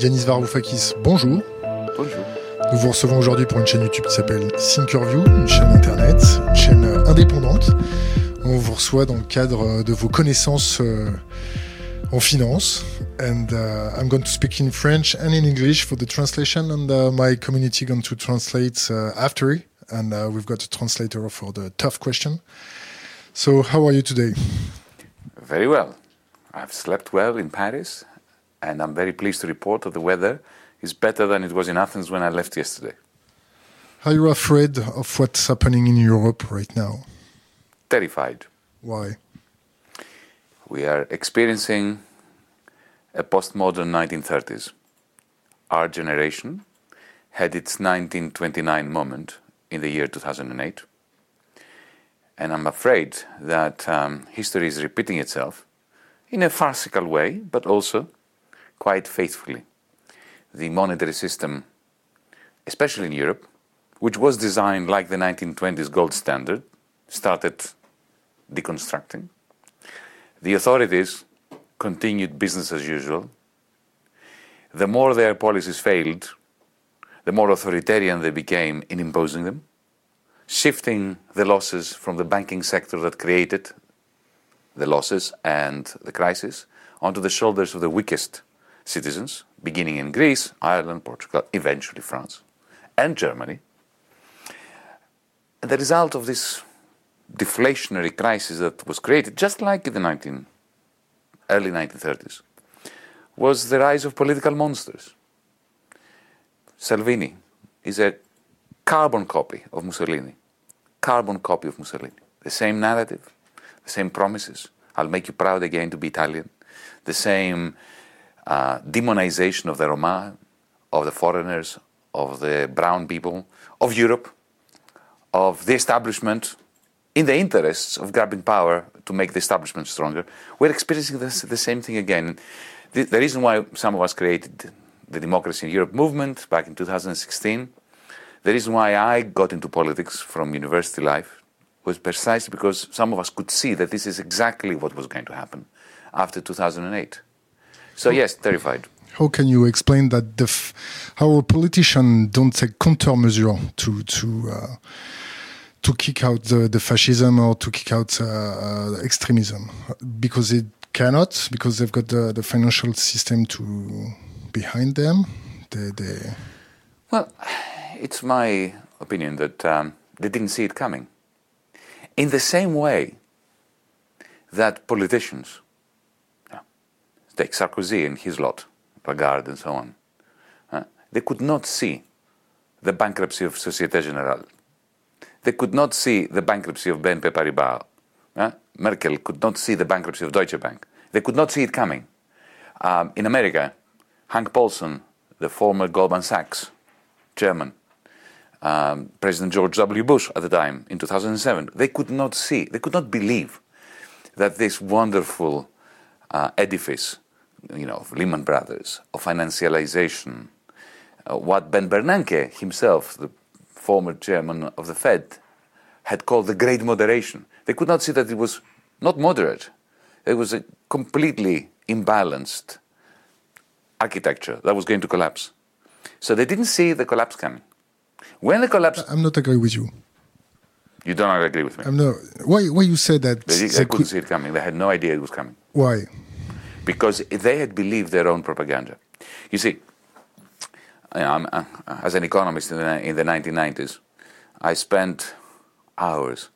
Yanis Varoufakis, bonjour. Bonjour. Nous vous recevons aujourd'hui pour une chaîne YouTube qui s'appelle Thinkerview, une chaîne internet, une chaîne indépendante. On vous reçoit dans le cadre de vos connaissances euh, en finance. And uh, I'm going to speak in French and in English for the translation, and uh, my community going to translate uh, after. And uh, we've got a translator for the tough question. So, how are you today? Very well. I've slept well in Paris, and I'm very pleased to report that the weather is better than it was in Athens when I left yesterday. Are you afraid of what's happening in Europe right now? Terrified. Why? We are experiencing a postmodern 1930s. Our generation had its 1929 moment in the year 2008. And I'm afraid that um, history is repeating itself in a farcical way, but also quite faithfully. The monetary system, especially in Europe, which was designed like the 1920s gold standard, started deconstructing. The authorities continued business as usual. The more their policies failed, the more authoritarian they became in imposing them, shifting the losses from the banking sector that created the losses and the crisis onto the shoulders of the weakest citizens, beginning in Greece, Ireland, Portugal, eventually France, and Germany. And the result of this deflationary crisis that was created, just like in the 19, early 1930s, was the rise of political monsters. Salvini is a carbon copy of Mussolini. Carbon copy of Mussolini. The same narrative, the same promises. I'll make you proud again to be Italian. The same uh, demonization of the Roma, of the foreigners, of the brown people, of Europe, of the establishment, in the interests of grabbing power to make the establishment stronger. We're experiencing this, the same thing again. The, the reason why some of us created the Democracy in Europe movement back in 2016, the reason why I got into politics from university life was precisely because some of us could see that this is exactly what was going to happen after 2008. So, yes, terrified. How can you explain that the f- our politicians don't take countermeasure to to uh, to kick out the, the fascism or to kick out uh, uh, extremism because it cannot because they've got the, the financial system to behind them. They, they Well, it's my opinion that um, they didn't see it coming. In the same way that politicians, take Sarkozy and his lot, Lagarde and so on, uh, they could not see the bankruptcy of Societe Generale. They could not see the bankruptcy of BNP Paribas. uh, Merkel could not see the bankruptcy of Deutsche Bank. They could not see it coming. Um, in America, Hank Paulson, the former Goldman Sachs chairman, um, President George W. Bush at the time in 2007, they could not see, they could not believe that this wonderful uh, edifice, you know, of Lehman Brothers, of financialization, uh, what Ben Bernanke himself, the former chairman of the Fed, had called the Great Moderation. They could not see that it was not moderate. It was a completely imbalanced architecture that was going to collapse. So they didn't see the collapse coming. When the collapse, I'm not agree with you. you do not agree with me. I'm not. Why? Why you said that? They, they they couldn't could- see it coming. They had no idea it was coming why? Because they had believed their own propaganda. You see, I'm, uh, as an economist in the, in the 1990s, I spent hours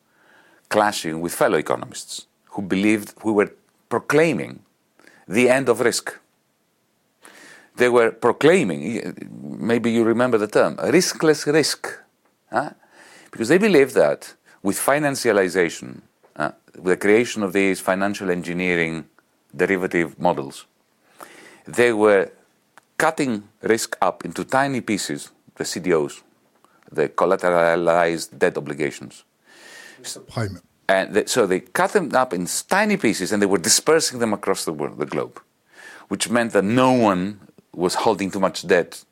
clashing with fellow economists who believed we were proclaiming the end of risk. They were proclaiming, maybe you remember the term, riskless risk. huh? Because they believed that with financialization, uh, with the creation of these financial engineering derivative models, they were cutting risk up into tiny pieces, the CDOs, the collateralized debt obligations. Prime. And they, so they cut them up in tiny pieces and they were dispersing them across the world, the globe, which meant that no one was holding too much debt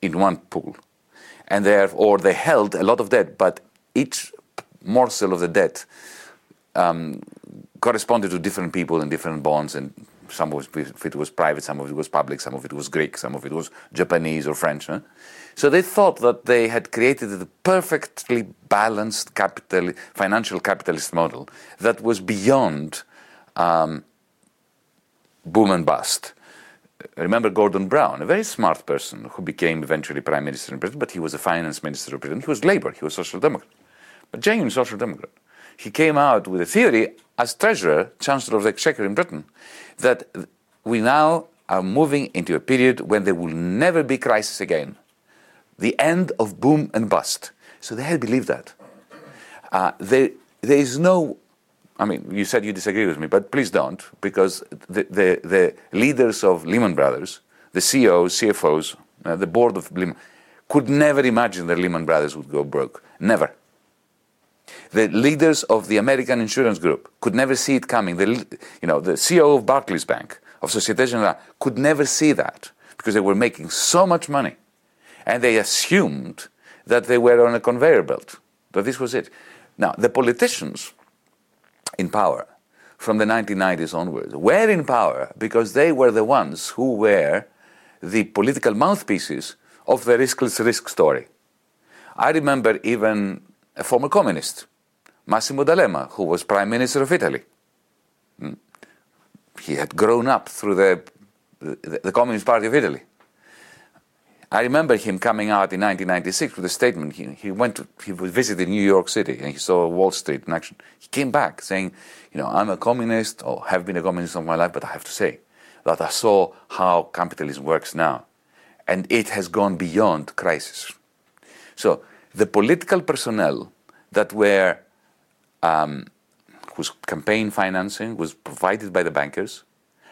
in one pool. And therefore, they held a lot of debt, but each morsel of the debt um, corresponded to different people and different bonds and some of it was private, some of it was public, some of it was Greek, some of it was Japanese or French. Huh? So they thought that they had created a perfectly balanced capital, financial capitalist model that was beyond um, boom and bust. Remember Gordon Brown, a very smart person who became eventually prime minister in Britain, but he was a finance minister of Britain. He was Labour, he was social democrat, but genuine social democrat. He came out with a theory as treasurer, chancellor of the exchequer in Britain, that we now are moving into a period when there will never be crisis again. The end of boom and bust. So they had believed that. Uh, there, there is no I mean, you said you disagree with me, but please don't, because the, the, the leaders of Lehman Brothers, the CEOs, CFOs, uh, the board of Lehman, could never imagine that Lehman Brothers would go broke. Never. The leaders of the American insurance group could never see it coming. The, you know, the CEO of Barclays Bank, of Societe Generale, could never see that because they were making so much money. And they assumed that they were on a conveyor belt, that this was it. Now, the politicians in power from the 1990s onwards were in power because they were the ones who were the political mouthpieces of the riskless risk story. I remember even a former communist, Massimo D'Alema, who was prime minister of Italy. Hmm? He had grown up through the, the, the Communist Party of Italy. I remember him coming out in 1996 with a statement. He, he went to, he visited New York City and he saw Wall Street in action. He came back saying, you know, I'm a communist or have been a communist all my life, but I have to say that I saw how capitalism works now. And it has gone beyond crisis. So the political personnel that were, um, whose campaign financing was provided by the bankers,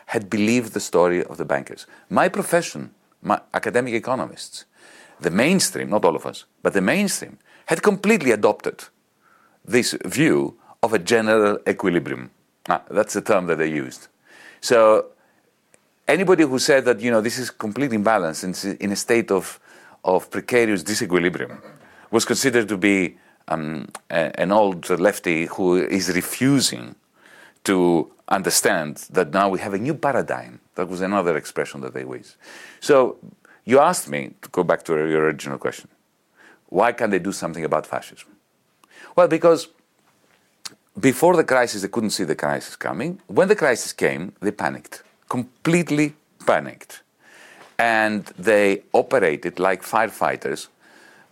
had believed the story of the bankers. My profession my academic economists, the mainstream, not all of us, but the mainstream, had completely adopted this view of a general equilibrium. Ah, that's the term that they used. So anybody who said that you know this is completely imbalanced and in a state of, of precarious disequilibrium was considered to be um, an old lefty who is refusing to understand that now we have a new paradigm. That was another expression that they used. So you asked me to go back to your original question. Why can't they do something about fascism? Well, because before the crisis, they couldn't see the crisis coming. When the crisis came, they panicked, completely panicked. And they operated like firefighters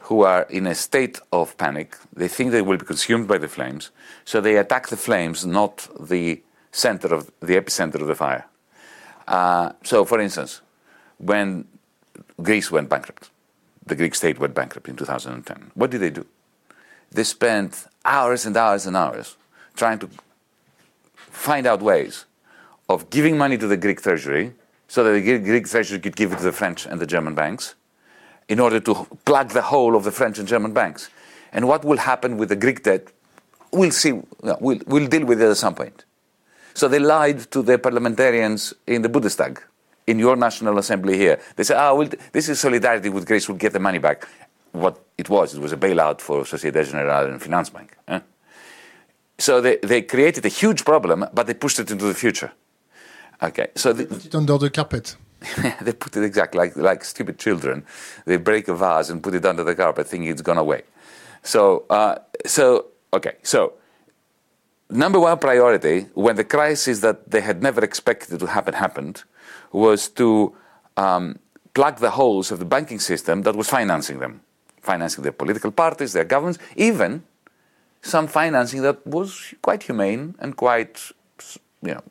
who are in a state of panic. They think they will be consumed by the flames, so they attack the flames, not the center of the epicenter of the fire. Uh, so, for instance, when Greece went bankrupt, the Greek state went bankrupt in 2010, what did they do? They spent hours and hours and hours trying to find out ways of giving money to the Greek treasury so that the Greek treasury could give it to the French and the German banks in order to plug the hole of the French and German banks. And what will happen with the Greek debt, we'll see, we'll, we'll deal with it at some point. So they lied to the parliamentarians in the Bundestag, in your National Assembly here. They said, oh, well, this is solidarity with Greece, we'll get the money back. What it was, it was a bailout for Societe Generale and Finanzbank. Eh? So they, they created a huge problem, but they pushed it into the future. Okay, so they put it under the carpet. they put it exactly like, like stupid children. They break a vase and put it under the carpet, thinking it's gone away. So, uh, so okay, so number one priority when the crisis that they had never expected to happen happened was to um, plug the holes of the banking system that was financing them, financing their political parties, their governments, even some financing that was quite humane and quite, you know,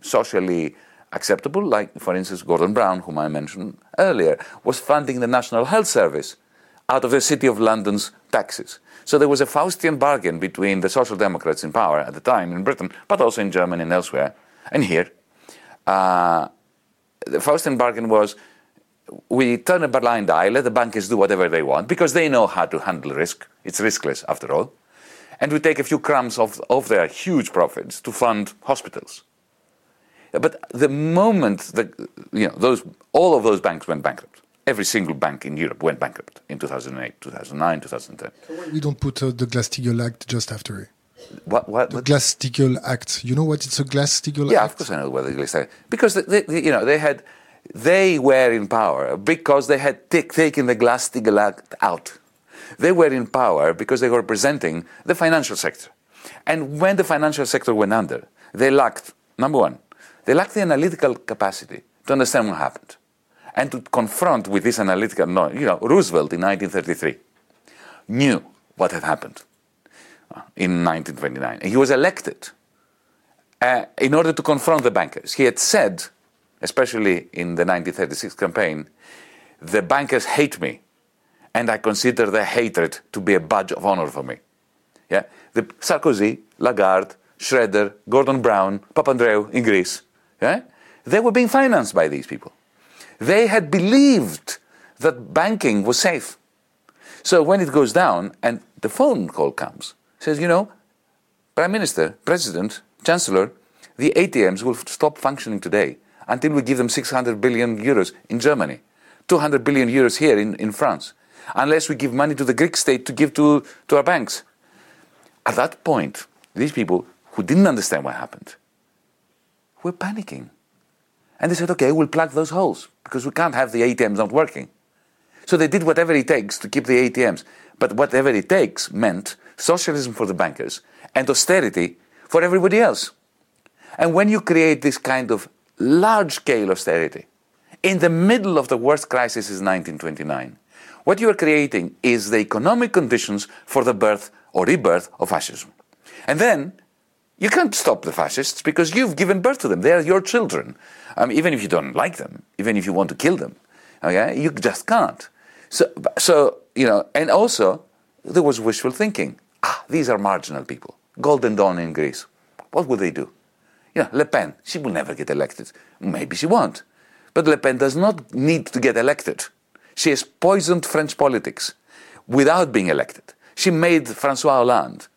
socially acceptable, like, for instance, Gordon Brown, whom I mentioned earlier, was funding the National Health Service out of the City of London's taxes. So there was a Faustian bargain between the Social Democrats in power at the time in Britain, but also in Germany and elsewhere, and here. Uh, the Faustian bargain was we turn a blind eye, let the bankers do whatever they want, because they know how to handle risk. It's riskless, after all. And we take a few crumbs of, of their huge profits to fund hospitals. But the moment that you know, those, all of those banks went bankrupt, every single bank in Europe went bankrupt in 2008, 2009, 2010. we don't put uh, the Glass-Steagall Act just after it. What, what, The? Glass-Steagall Act. You know what it's a Glass-Steagall Yeah, Act? of course I know what the Glass because they, they, you know they had they were in power because they had t- taken the Glass-Steagall Act out. They were in power because they were representing the financial sector, and when the financial sector went under, they lacked number one, they lacked the analytical capacity to understand what happened, and to confront with this analytical. knowledge. you know, Roosevelt in 1933 knew what had happened uh, in 1929, and he was elected uh, in order to confront the bankers. He had said, especially in the 1936 campaign, the bankers hate me, and I consider their hatred to be a badge of honor for me. Yeah? The Sarkozy, Lagarde, Schroeder, Gordon Brown, Papandreou in Greece, they were being financed by these people. They had believed that banking was safe. So when it goes down and the phone call comes, says, you know, Prime Minister, President, Chancellor, the ATMs will stop functioning today until we give them 600 billion euros in Germany, 200 billion euros here in, in France, unless we give money to the Greek state to give to, to our banks. At that point, these people who didn't understand what happened were panicking. And they said, okay, we'll plug those holes because we can't have the ATMs not working. So they did whatever it takes to keep the ATMs. But whatever it takes meant socialism for the bankers and austerity for everybody else. And when you create this kind of large scale austerity in the middle of the worst crisis is 1929, what you are creating is the economic conditions for the birth or rebirth of fascism. And then you can't stop the fascists because you've given birth to them. They are your children. Um, even if you don't like them, even if you want to kill them, okay, you just can't. So, so you know, and also there was wishful thinking. Ah, these are marginal people. Golden Dawn in Greece. What would they do? You know, Le Pen, she will never get elected. Maybe she won't. But Le Pen does not need to get elected. She has poisoned French politics without being elected. She made Francois Hollande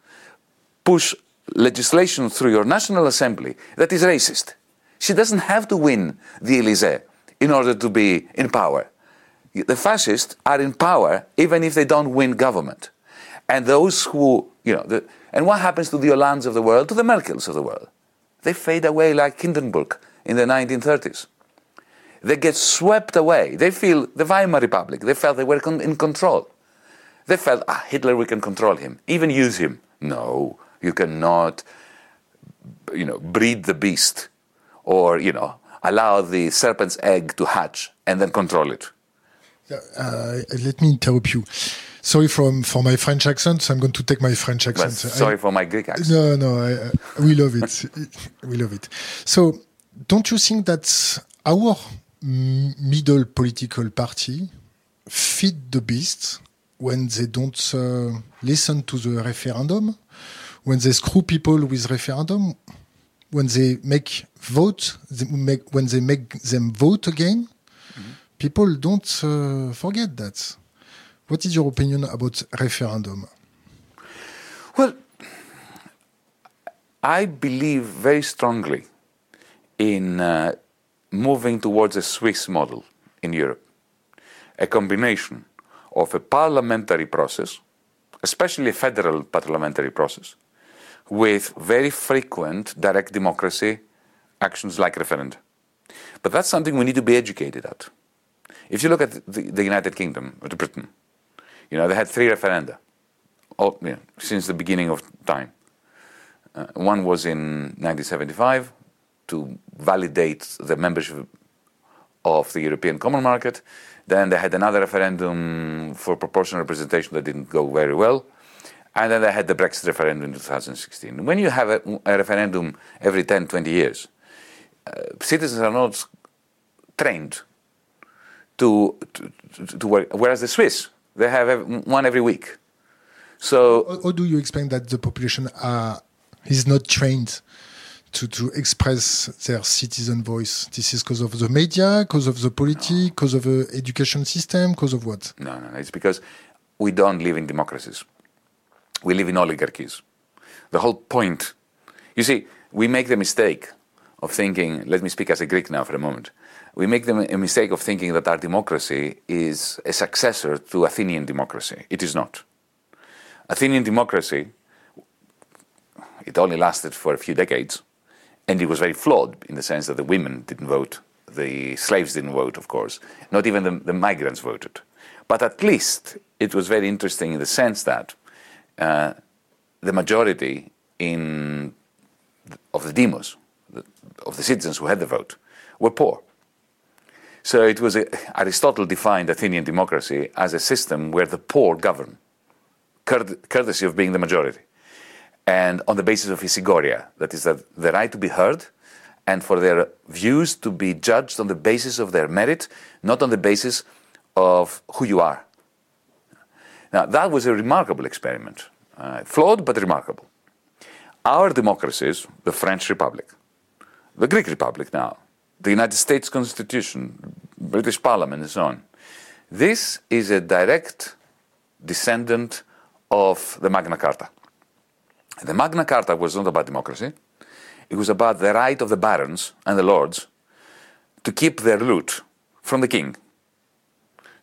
push legislation through your National Assembly that is racist. She doesn't have to win the Elysee in order to be in power. The fascists are in power even if they don't win government. And those who, you know, the, and what happens to the Hollandes of the world, to the Merkels of the world? They fade away like Hindenburg in the 1930s. They get swept away. They feel the Weimar Republic. They felt they were con- in control. They felt, ah, Hitler, we can control him, even use him. No, you cannot, you know, breed the beast or, you know, allow the serpent's egg to hatch and then control it. Uh, let me interrupt you. Sorry from for my French accent. I'm going to take my French But accent. sorry I- for my Greek accent. No, no, I, uh, we love it. we love it. So, don't you think that our middle political party feed the beast when they don't uh, listen to the referendum, when they screw people with referendum, when they make vote, they make, when they make them vote again? People don't uh, forget that. What is your opinion about referendum? Well, I believe very strongly in uh, moving towards a Swiss model in Europe, a combination of a parliamentary process, especially a federal parliamentary process, with very frequent direct democracy actions like referenda. But that's something we need to be educated at. If you look at the, the United Kingdom, or Britain, you know, they had three referenda all, you know, since the beginning of time. Uh, one was in 1975 to validate the membership of the European Common Market. Then they had another referendum for proportional representation that didn't go very well. And then they had the Brexit referendum in 2016. When you have a, a referendum every 10, 20 years, uh, citizens are not trained to, to, to, work. Whereas the Swiss, they have one every week. So How, how do you explain that the population are, is not trained to, to express their citizen voice? This is because of the media, because of the politics, because of the education system, because of what? No, no, no. It's because we don't live in democracies. We live in oligarchies. The whole point, you see, we make the mistake of thinking, let me speak as a Greek now for a moment. We make the mistake of thinking that our democracy is a successor to Athenian democracy. It is not. Athenian democracy it only lasted for a few decades, and it was very flawed in the sense that the women didn't vote, the slaves didn't vote, of course, not even the, the migrants voted. But at least it was very interesting in the sense that uh, the majority in, of the demos, of the citizens who had the vote, were poor. So it was a, Aristotle defined Athenian democracy as a system where the poor govern, courtesy of being the majority, and on the basis of isegoria, that is, the, the right to be heard, and for their views to be judged on the basis of their merit, not on the basis of who you are. Now, that was a remarkable experiment, uh, flawed but remarkable. Our democracies, the French Republic, the Greek Republic now, the United States Constitution, British Parliament, and so on, this is a direct descendant of the Magna Carta. The Magna Carta was not about democracy, it was about the right of the barons and the lords to keep their loot from the king.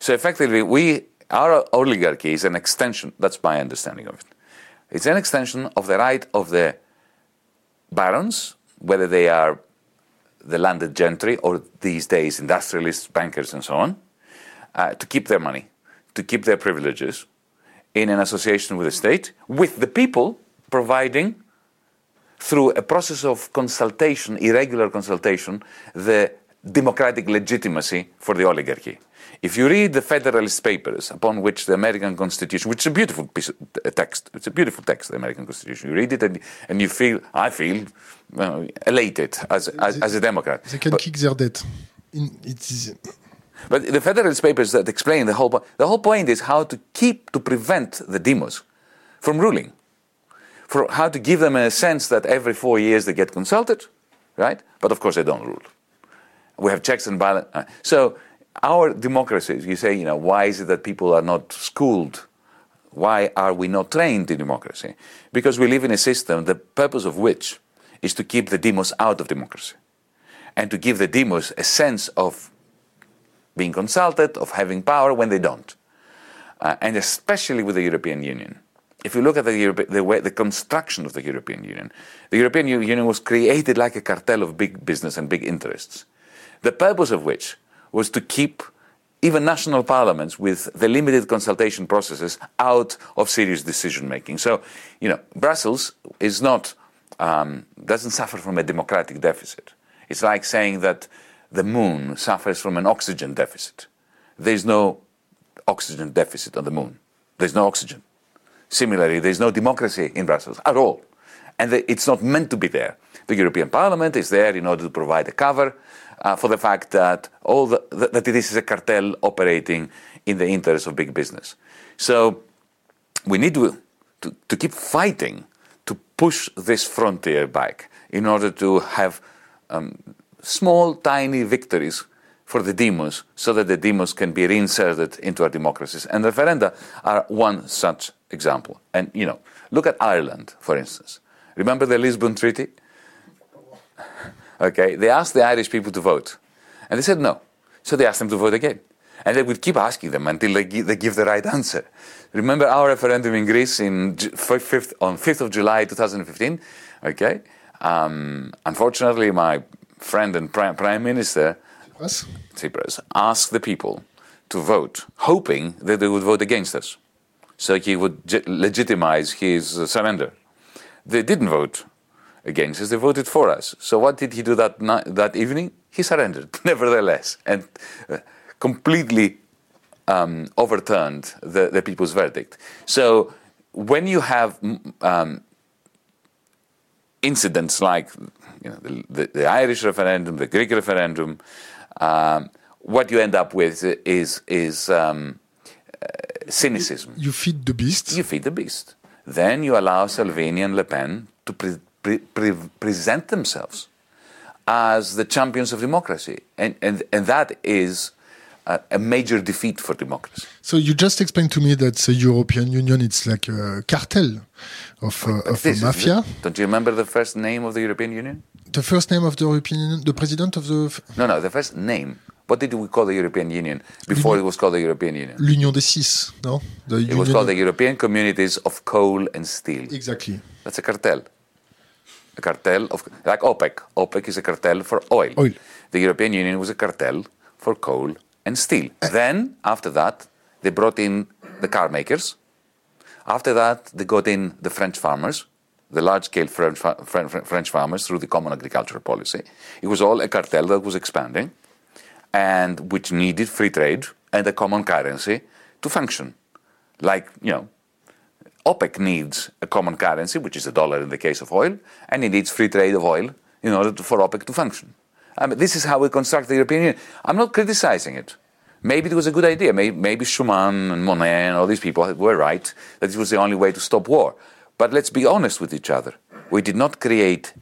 So effectively, we, our oligarchy is an extension, that's my understanding of it. It's an extension of the right of the barons, whether they are the landed gentry or these days industrialists, bankers, and so on, uh, to keep their money, to keep their privileges in an association with the state, with the people providing through a process of consultation, irregular consultation, the democratic legitimacy for the oligarchy. If you read the Federalist Papers, upon which the American Constitution, which is a beautiful piece of text, it's a beautiful text, the American Constitution. You read it and, and you feel, I feel, uh, elated as, as, as, a Democrat. They can but, kick their debt. In, it is. But the Federalist Papers that explain the whole point, the whole point is how to keep, to prevent the demos from ruling. For how to give them a sense that every four years they get consulted, right? But of course they don't rule. We have checks and balances. Uh, so our democracies, you say, you know, why is it that people are not schooled? Why are we not trained in democracy? Because we live in a system, the purpose of which is to keep the demos out of democracy and to give the demos a sense of being consulted, of having power when they don't. Uh, and especially with the European Union. If you look at the, Europe, the, way, the construction of the European Union, the European Union was created like a cartel of big business and big interests, the purpose of which was to keep even national parliaments with the limited consultation processes out of serious decision making. So, you know, Brussels is not, um, doesn't suffer from a democratic deficit. It's like saying that the moon suffers from an oxygen deficit. There's no oxygen deficit on the moon. There's no oxygen. Similarly, there's no democracy in Brussels at all. And it's not meant to be there. The European Parliament is there in order to provide a cover uh, for the fact that all the, that this is a cartel operating in the interest of big business. So we need to, to, to keep fighting to push this frontier back in order to have um, small, tiny victories for the demos so that the demos can be reinserted into our democracies. And referenda are one such example. And, you know, look at Ireland, for instance. Remember the Lisbon Treaty? Okay, they asked the Irish people to vote, and they said no. So they asked them to vote again, and they would keep asking them until they, give, they give the right answer. Remember our referendum in Greece in 5th, on 5th of July 2015? Okay, um, unfortunately, my friend and prime, prime minister Tsipras. Tsipras asked the people to vote, hoping that they would vote against us, so he would legitimize his surrender. They didn't vote against us, they voted for us. So what did he do that, night, that evening? He surrendered, nevertheless, and uh, completely um, overturned the, the, people's verdict. So when you have um, incidents like you know, the, the, the, Irish referendum, the Greek referendum, um, what you end up with is, is um, uh, cynicism. You feed the beast. You feed the beast. Then you allow Salvini and Le Pen to pre- pre- pre- present themselves as the champions of democracy. And, and, and that is a, a, major defeat for democracy. So you just explained to me that the European Union it's like a cartel of, uh, of a mafia. Don't you remember the first name of the European Union? The first name of the European Union, the president of the. no, no, the first name. What did we call the European Union before it was called the European Union? L'Union des Six, no? The it Union was called the European Communities of Coal and Steel. Exactly. That's a cartel. A cartel of like OPEC. OPEC is a cartel for oil. Oil. The European Union was a cartel for coal and steel. then after that, they brought in the car makers. After that, they got in the French farmers, the large-scale French, French farmers through the Common Agricultural Policy. It was all a cartel that was expanding, and which needed free trade and a common currency to function. Like you know, OPEC needs a common currency, which is a dollar in the case of oil, and it needs free trade of oil in order to, for OPEC to function. I mean, this is how we construct the European Union. I'm not criticizing it. Maybe it was a good idea. Maybe, maybe Schuman and Monnet and all these people were right that it was the only way to stop war. But let's be honest with each other. We did not create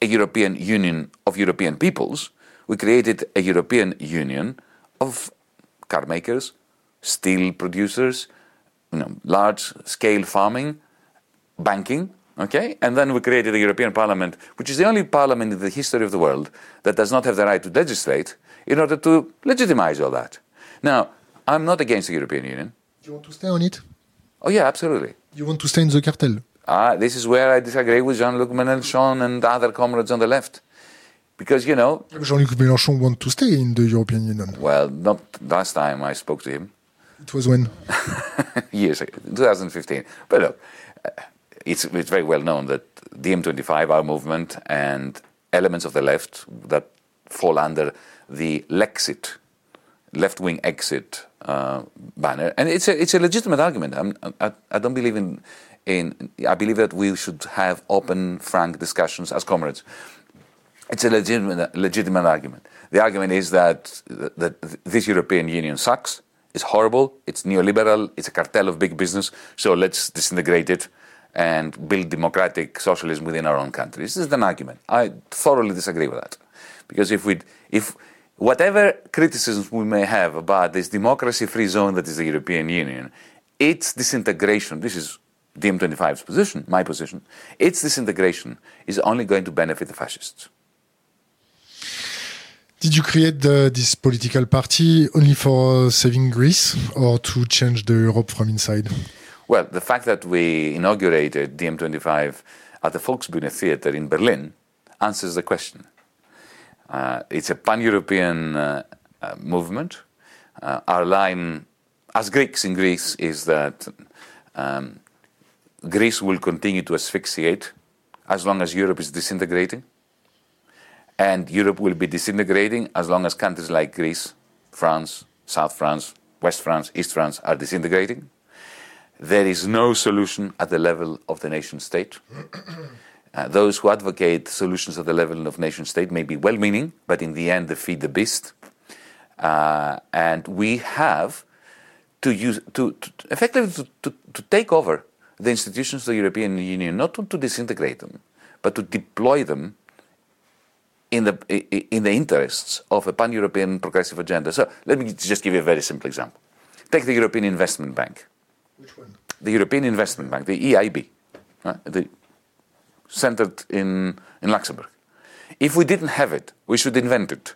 a European Union of European peoples. We created a European Union of car makers, steel producers, you know, large scale farming, banking, okay? And then we created the European Parliament, which is the only parliament in the history of the world that does not have the right to legislate in order to legitimize all that. Now, I'm not against the European Union. Do You want to stay on it? Oh, yeah, absolutely. You want to stay in the cartel? Ah, this is where I disagree with Jean-Luc Mélenchon and other comrades on the left. Because, you know... Jean-Luc Mélenchon want to stay in the European Union. Well, not last time I spoke to him. It was when? Years ago, 2015. But look, uh, it's, it's very well known that DiEM25, our movement, and elements of the left that fall under the Lexit, left wing exit uh, banner. And it's a, it's a legitimate argument. I, I don't believe in, in, I believe that we should have open, frank discussions as comrades. It's a legitimate, legitimate argument. The argument is that, that this European Union sucks it's horrible, it's neoliberal, it's a cartel of big business, so let's disintegrate it and build democratic socialism within our own country. This is an argument. I thoroughly disagree with that. Because if we, if whatever criticisms we may have about this democracy-free zone that is the European Union, its disintegration, this is DiEM25's position, my position, its disintegration is only going to benefit the fascists. Did you create the, this political party only for saving Greece or to change the Europe from inside? Well, the fact that we inaugurated DiEM25 at the Volksbühne Theater in Berlin answers the question. Uh, it's a pan European uh, uh, movement. Uh, our line, as Greeks in Greece, is that um, Greece will continue to asphyxiate as long as Europe is disintegrating. And Europe will be disintegrating as long as countries like Greece, France, South France, West France, East France are disintegrating. There is no solution at the level of the nation state. Uh, those who advocate solutions at the level of nation state may be well meaning, but in the end, they feed the beast. Uh, and we have to use to, to effectively to, to, to, take over the institutions of the European Union, not to, to disintegrate them, but to deploy them in the, in the interests of a pan European progressive agenda. So let me just give you a very simple example. Take the European Investment Bank. Which one? The European Investment Bank, the EIB, right? Uh, the, centered in, in Luxembourg. If we didn't have it, we should invent it.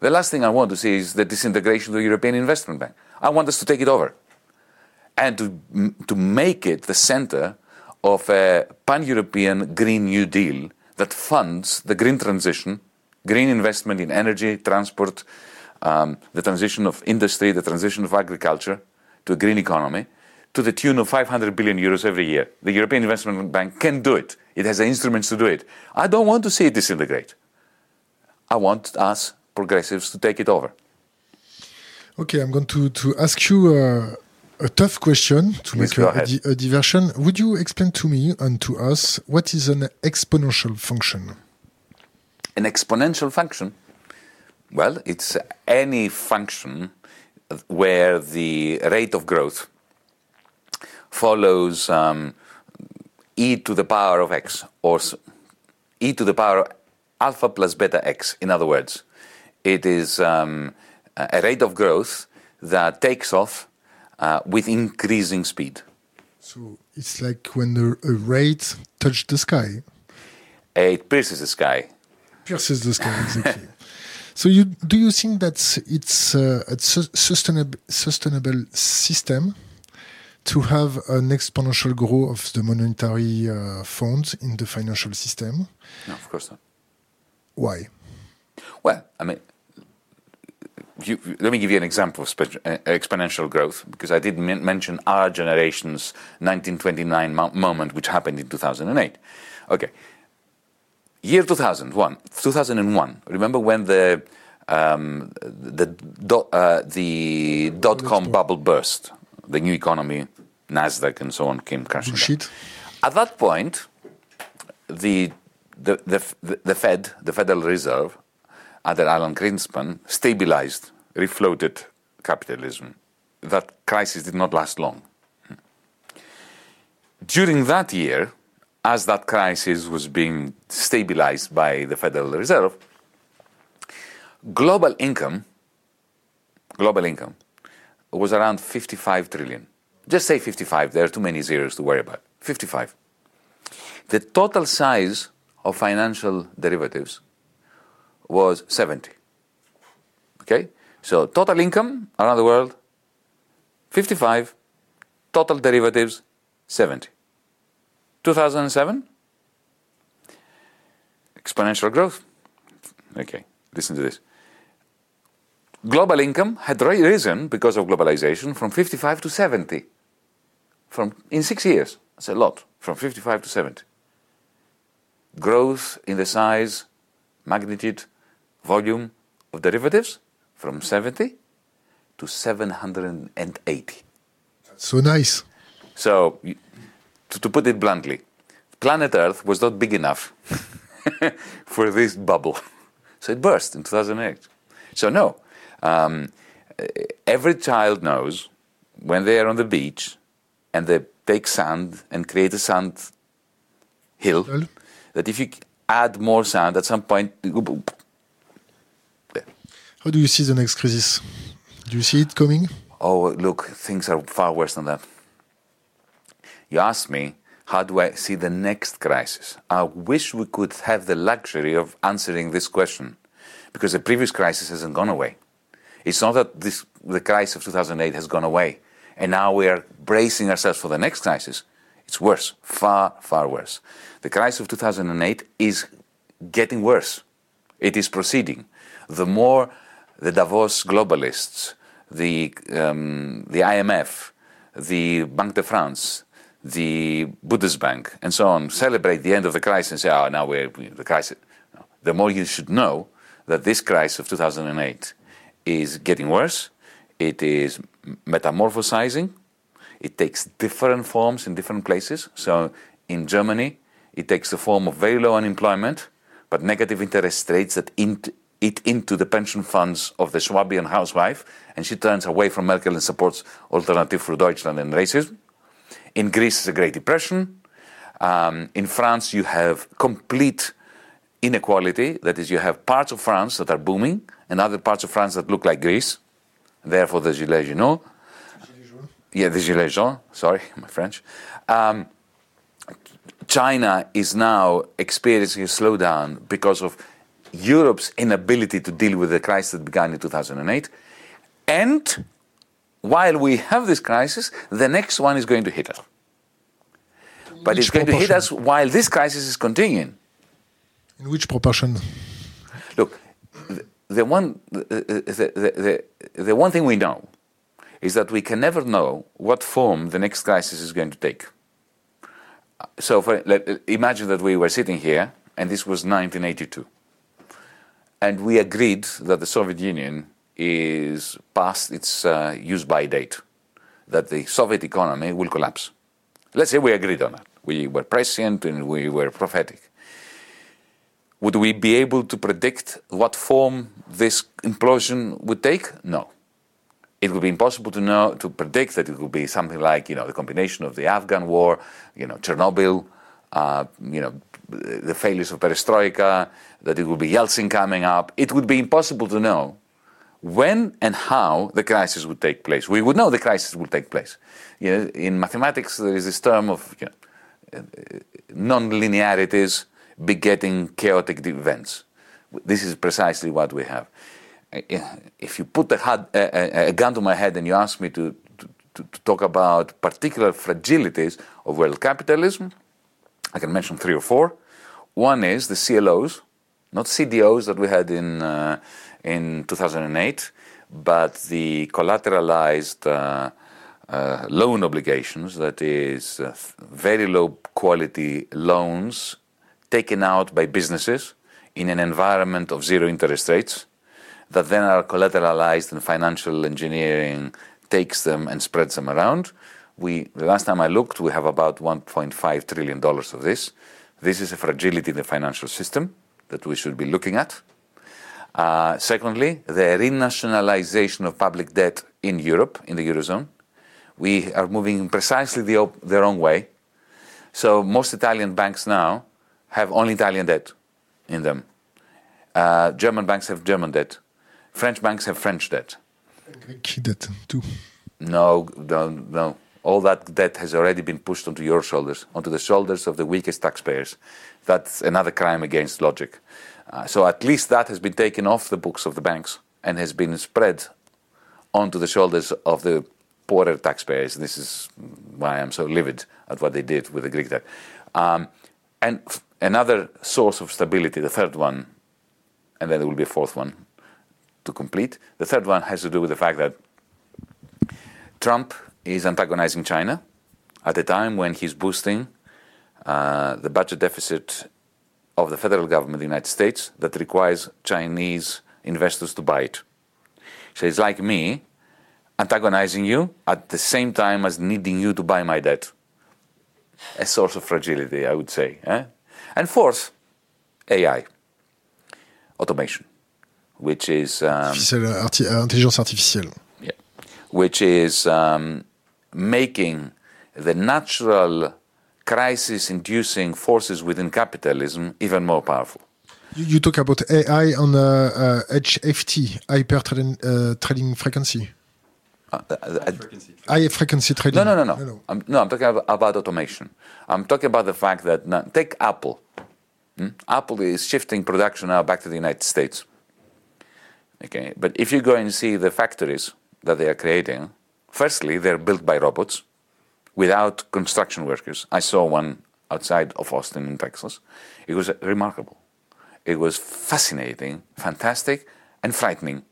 The last thing I want to see is the disintegration of the European Investment Bank. I want us to take it over and to, to make it the center of a pan European Green New Deal that funds the green transition, green investment in energy, transport, um, the transition of industry, the transition of agriculture to a green economy, to the tune of 500 billion euros every year. The European Investment Bank can do it. It has the instruments to do it. I don't want to see it disintegrate. I want us, progressives, to take it over. Okay, I'm going to, to ask you uh, a tough question to Please make a, a, a, diversion. Would you explain to me and to us what is an exponential function? An exponential function? Well, it's any function where the rate of growth follows um, e to the power of x or e to the power of alpha plus beta x. In other words, it is um, a rate of growth that takes off uh, with increasing speed. So it's like when the rate touches the sky. It pierces the sky. Pierces the sky, exactly. so you do you think that it's uh, a su sustainable sustainable system to have an exponential growth of the monetary uh, fund in the financial system? No, of course not. Why? Well, I mean, you, let me give you an example of uh, exponential growth because I did men- mention our generation's 1929 mo- moment, which happened in 2008. Okay, year 2001, 2001. Remember when the um, the dot, uh, the dot com bubble burst, the new economy, Nasdaq, and so on came crashing. Bullshit. At that point, the the, the, the Fed, the Federal Reserve, under Alan Greenspan, stabilized, refloated capitalism. That crisis did not last long. During that year, as that crisis was being stabilized by the Federal Reserve, global income, global income, was around 55 trillion. Just say 55. There are too many zeros to worry about. 55. The total size of financial derivatives was 70. Okay? So total income around the world, 55. Total derivatives, 70. 2007, exponential growth. Okay, listen to this. Global income had risen because of globalization from 55 to 70. From, in six years. That's a lot. From 55 to 70 growth in the size, magnitude, volume of derivatives from 70 to 780. So nice. So, to, to put it bluntly, planet Earth was not big enough for this bubble. So it burst in 2008. So, no, um, every child knows when they are on the beach and they take sand and create a sand hill that if you add more sand at some point, it will boom. How do you see the next crisis? Do you see it coming? oh, look, things are far worse than that. You asked me, how do I see the next crisis? I wish we could have the luxury of answering this question because the previous crisis hasn't gone away. It's not that this, the crisis of 2008 has gone away and now we are bracing ourselves for the next crisis. It's worse, far, far worse. The crisis of 2008 is getting worse. It is proceeding. The more the Davos globalists, the, um, the IMF, the Banque de France, the Bundesbank, and so on celebrate the end of the crisis and say, oh, now we're the crisis. The more you should know that this crisis of 2008 is getting worse, it is metamorphosizing, it takes different forms in different places. So in Germany, it takes the form of very low unemployment, but negative interest rates that eat into the pension funds of the Swabian housewife, and she turns away from Merkel and supports Alternative for Deutschland and racism. In Greece, a Great Depression. Um, in France, you have complete inequality. That is, you have parts of France that are booming and other parts of France that look like Greece. Therefore, the Gilets jaunes. Yeah, the Gilets jaunes. Sorry, my French. Um, China is now experiencing a slowdown because of Europe's inability to deal with the crisis that began in 2008. And while we have this crisis, the next one is going to hit us. But Which it's going to hit us while this crisis is continuing. In which proportion? Look, the, the one, the, the, the, the, the one thing we know is that we can never know what form the next crisis is going to take. So for, let, imagine that we were sitting here, and this was 1982, and we agreed that the Soviet Union is past its uh, use-by date, that the Soviet economy will collapse. Let's say we agreed on that. We were prescient and we were prophetic. Would we be able to predict what form this implosion would take? No. It would be impossible to know to predict that it would be something like you know the combination of the Afghan war, you know Chernobyl, uh, you know the failures of perestroika, that it would be Yeltsin coming up. It would be impossible to know when and how the crisis would take place. We would know the crisis would take place. You know, in mathematics, there is this term of you know, non-linearities begetting chaotic events. This is precisely what we have. If you put a, a, a, gun to my head and you ask me to, to, to talk about particular fragilities of world capitalism. I can mention three or four. One is the CLOs, not CDOs that we had in, uh, in 2008, but the collateralized uh, uh, loan obligations, that is, uh, very low quality loans taken out by businesses in an environment of zero interest rates that then are collateralized and financial engineering takes them and spreads them around. We, the last time I looked, we have about $1.5 trillion of this. This is a fragility in the financial system that we should be looking at. Uh, secondly, the renationalization of public debt in Europe, in the Eurozone. We are moving precisely the, wrong way. So most Italian banks now have only Italian debt in them. Uh, German banks have German debt. French banks have French debt. Greek debt too. No, no, no. All that debt has already been pushed onto your shoulders, onto the shoulders of the weakest taxpayers. That's another crime against logic. Uh, so at least that has been taken off the books of the banks and has been spread onto the shoulders of the poorer taxpayers. This is why I'm so livid at what they did with the Greek debt. Um, and f- another source of stability, the third one, and then there will be a fourth one to complete. The third one has to do with the fact that Trump is antagonizing China at a time when he's boosting uh, the budget deficit of the federal government of the United States that requires Chinese investors to buy it. So it's like me antagonizing you at the same time as needing you to buy my debt. A source of fragility, I would say. Eh? And fourth, AI, automation, which is um, intelligence artificielle. yeah. which is um, making the natural crisis-inducing forces within capitalism even more powerful. You, you talk about AI on uh, uh, HFT, hyper trading, uh, trading frequency. Uh, uh, uh, High frequency trading. No, no, no, no. I'm, no, I'm talking about, about automation. I'm talking about the fact that now, take Apple. Hmm? Apple is shifting production now back to the United States. Okay, but if you go and see the factories that they are creating, firstly, they're built by robots without construction workers. I saw one outside of Austin in Texas. It was remarkable. It was fascinating, fantastic, and frightening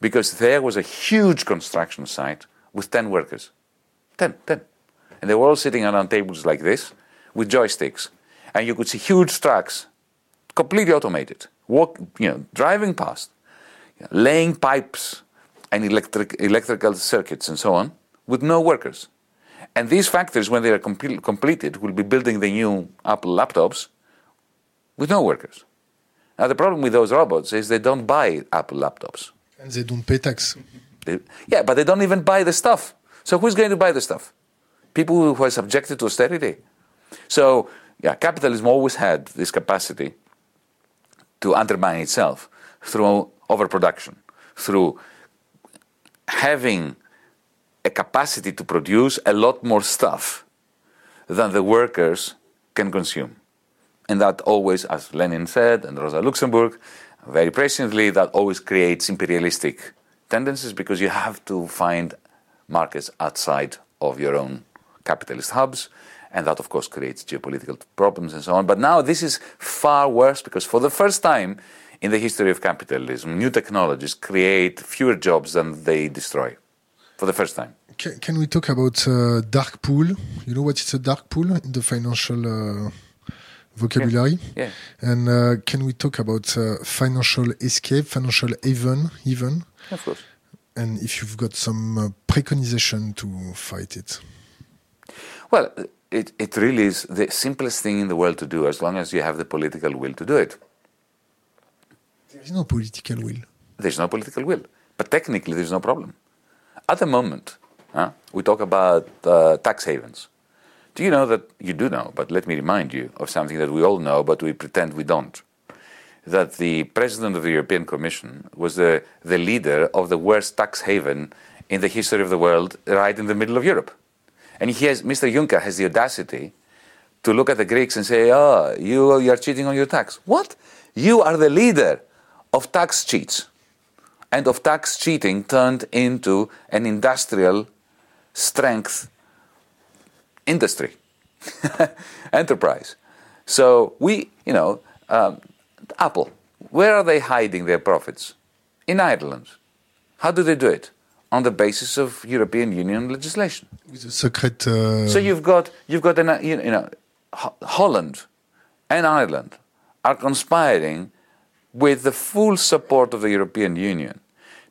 because there was a huge construction site with 10 workers. 10, 10. And they were all sitting around tables like this with joysticks. And you could see huge trucks, completely automated, walk, you know, driving past, laying pipes and electric, electrical circuits and so on with no workers. And these factories, when they are complete, completed, will be building the new Apple laptops with no workers. Now, the problem with those robots is they don't buy Apple laptops. And they don't pay tax. They, yeah, but they don't even buy the stuff. So who's going to buy the stuff? People who are subjected to austerity. So yeah, capitalism always had this capacity to undermine itself through overproduction, through having a capacity to produce a lot more stuff than the workers can consume. And that always, as Lenin said, and Rosa Luxemburg, very presciently, that always creates imperialistic tendencies because you have to find markets outside of your own capitalist hubs. And that, of course, creates geopolitical problems and so on. But now this is far worse because for the first time in the history of capitalism, new technologies create fewer jobs than they destroy. For the first time. Can, can we talk about uh, dark pool? You know what is a dark pool in the financial uh, vocabulary? Yeah. And uh, can we talk about uh, financial escape, financial haven, even? Of course. And if you've got some uh, preconization to fight it. Well, it, it really is the simplest thing in the world to do as long as you have the political will to do it. There is no political will. There's no political will. But technically, there's no problem. At the moment, huh, we talk about uh, tax havens. Do you know that? You do know, but let me remind you of something that we all know, but we pretend we don't. That the president of the European Commission was the, the leader of the worst tax haven in the history of the world, right in the middle of Europe. And he has, Mr. Juncker has the audacity to look at the Greeks and say, oh, you, you are cheating on your tax. What? You are the leader of tax cheats and of tax cheating turned into an industrial strength industry, enterprise. So we, you know, um, Apple, where are they hiding their profits? In Ireland. How do they do it? On the basis of European Union legislation. With a secret. Uh... So you've got you've got an, you know Holland and Ireland are conspiring with the full support of the European Union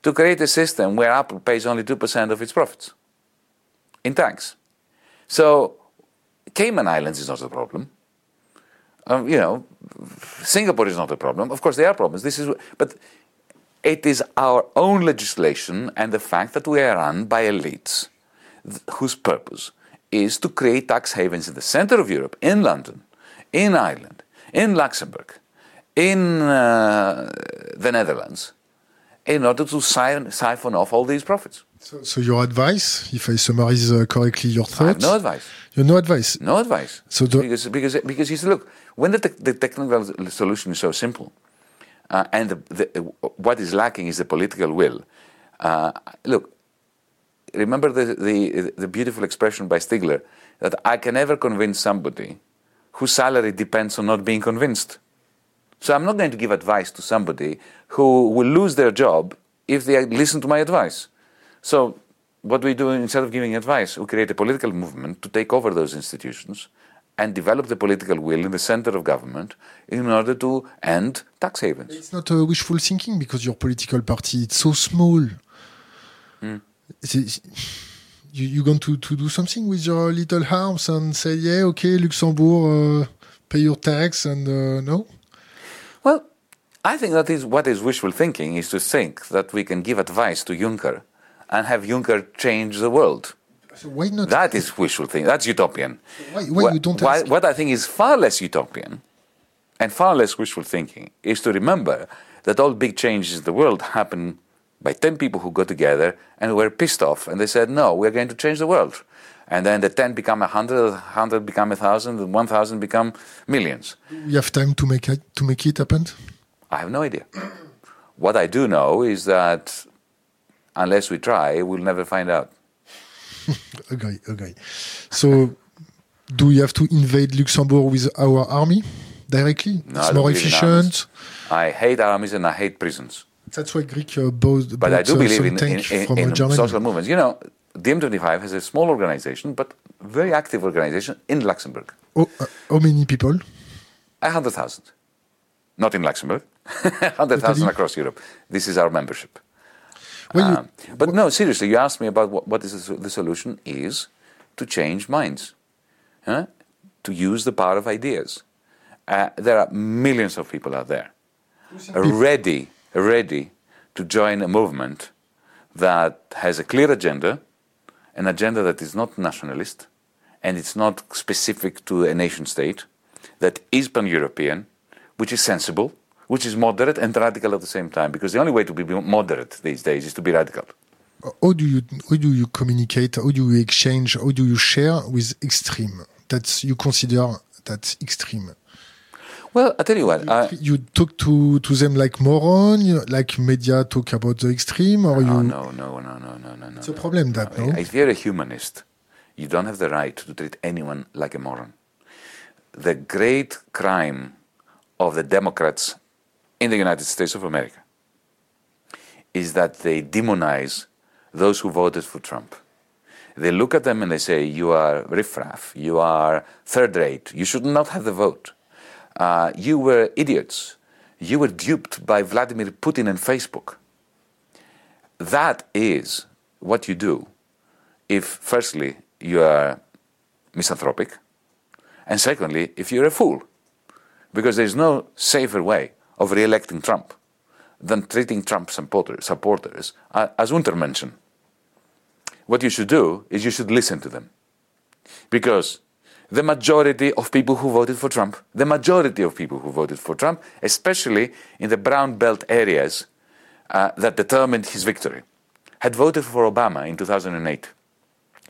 to create a system where Apple pays only 2% of its profits in tax. So Cayman Islands is not a problem. Um, you know, Singapore is not a problem. Of course, there are problems. This is, but it is our own legislation and the fact that we are run by elites whose purpose is to create tax havens in the center of Europe, in London, in Ireland, in Luxembourg, in uh, the Netherlands, in order to siphon off all these profits. So, so, your advice, if I summarize uh, correctly your thoughts, no advice. You no advice. No advice. So because because because you see, look, when the, te the technical solution is so simple, uh, and the, the, what is lacking is the political will. Uh, look, remember the, the, the beautiful expression by Stigler that I can never convince somebody whose salary depends on not being convinced. So I'm not going to give advice to somebody who will lose their job if they listen to my advice. So what we do instead of giving advice, we create a political movement to take over those institutions and develop the political will in the center of government in order to end tax havens. It's not a wishful thinking because your political party is so small. Mm. You, you're going to, to do something with your little arms and say, yeah, okay, Luxembourg, uh, pay your tax and uh, no? I think that is what is wishful thinking is to think that we can give advice to Juncker and have Juncker change the world. So why not? That is wishful thinking. That's utopian. Why, why what, you don't why, what I think is far less utopian and far less wishful thinking is to remember that all big changes in the world happen by 10 people who got together and were pissed off and they said, no, we're going to change the world. And then the 10 become 100, 100 become 1,000, and 1,000 become millions. You have time to make it, to make it happen? I have no idea. What I do know is that unless we try, we'll never find out. okay, okay. So, do we have to invade Luxembourg with our army directly? No, it's more efficient. I hate armies and I hate prisons. That's why Greek uh, bought, But I do uh, believe in, in, in, in social movements. You know, DiEM25 has a small organization, but very active organization in Luxembourg. Oh, uh, how many people? A hundred thousand. Not in Luxembourg. hundred thousand across Europe. This is our membership. Well, um, but no, seriously, you asked me about what, what is the, the solution is to change minds, huh? to use the power of ideas. Uh, there are millions of people out there ready, ready to join a movement that has a clear agenda, an agenda that is not nationalist, and it's not specific to a nation state, that is pan European, which is sensible, which is moderate and radical at the same time. Because the only way to be moderate these days is to be radical. How do you how do you communicate? How do you exchange? How do you share with extreme? That you consider that extreme. Well, I tell you what. You, you talk to, to them like moron, you, like media talk about the extreme, or no, you? No, no, no, no, no, no. It's a problem no, that no. If you're a humanist, you don't have the right to treat anyone like a moron. The great crime of the Democrats in the United States of America is that they demonize those who voted for Trump. They look at them and they say, You are riffraff, you are third rate, you should not have the vote. Uh, you were idiots, you were duped by Vladimir Putin and Facebook. That is what you do if, firstly, you are misanthropic, and secondly, if you're a fool. Because there's no safer way of re-electing Trump than treating Trump supporters as Untermenschen. What you should do is you should listen to them. Because the majority of people who voted for Trump, the majority of people who voted for Trump, especially in the brown belt areas uh, that determined his victory, had voted for Obama in 2008.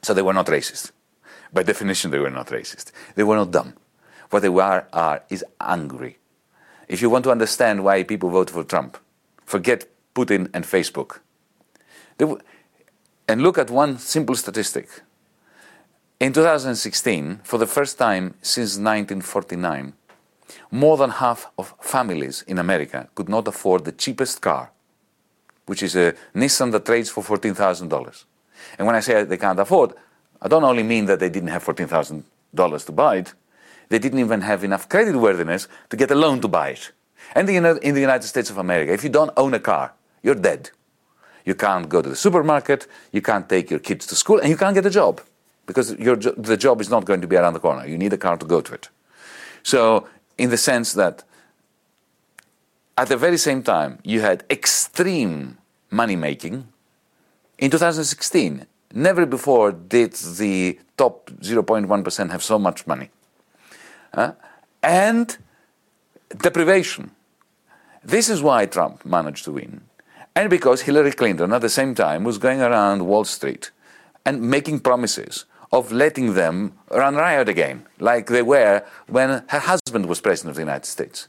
So they were not racist. By definition, they were not racist. They were not dumb. What they were are is angry if you want to understand why people vote for Trump, forget Putin and Facebook. and look at one simple statistic. In 2016, for the first time since 1949, more than half of families in America could not afford the cheapest car, which is a Nissan that trades for $14,000. And when I say they can't afford, I don't only mean that they didn't have $14,000 to buy it, they didn't even have enough credit worthiness to get a loan to buy it. And in the United States of America, if you don't own a car, you're dead. You can't go to the supermarket, you can't take your kids to school, and you can't get a job because your, the job is not going to be around the corner. You need a car to go to it. So, in the sense that at the very same time, you had extreme money making. In 2016, never before did the top 0.1% have so much money. Uh, and deprivation. This is why Trump managed to win. And because Hillary Clinton, at the same time, was going around Wall Street and making promises of letting them run riot again, like they were when her husband was president of the United States.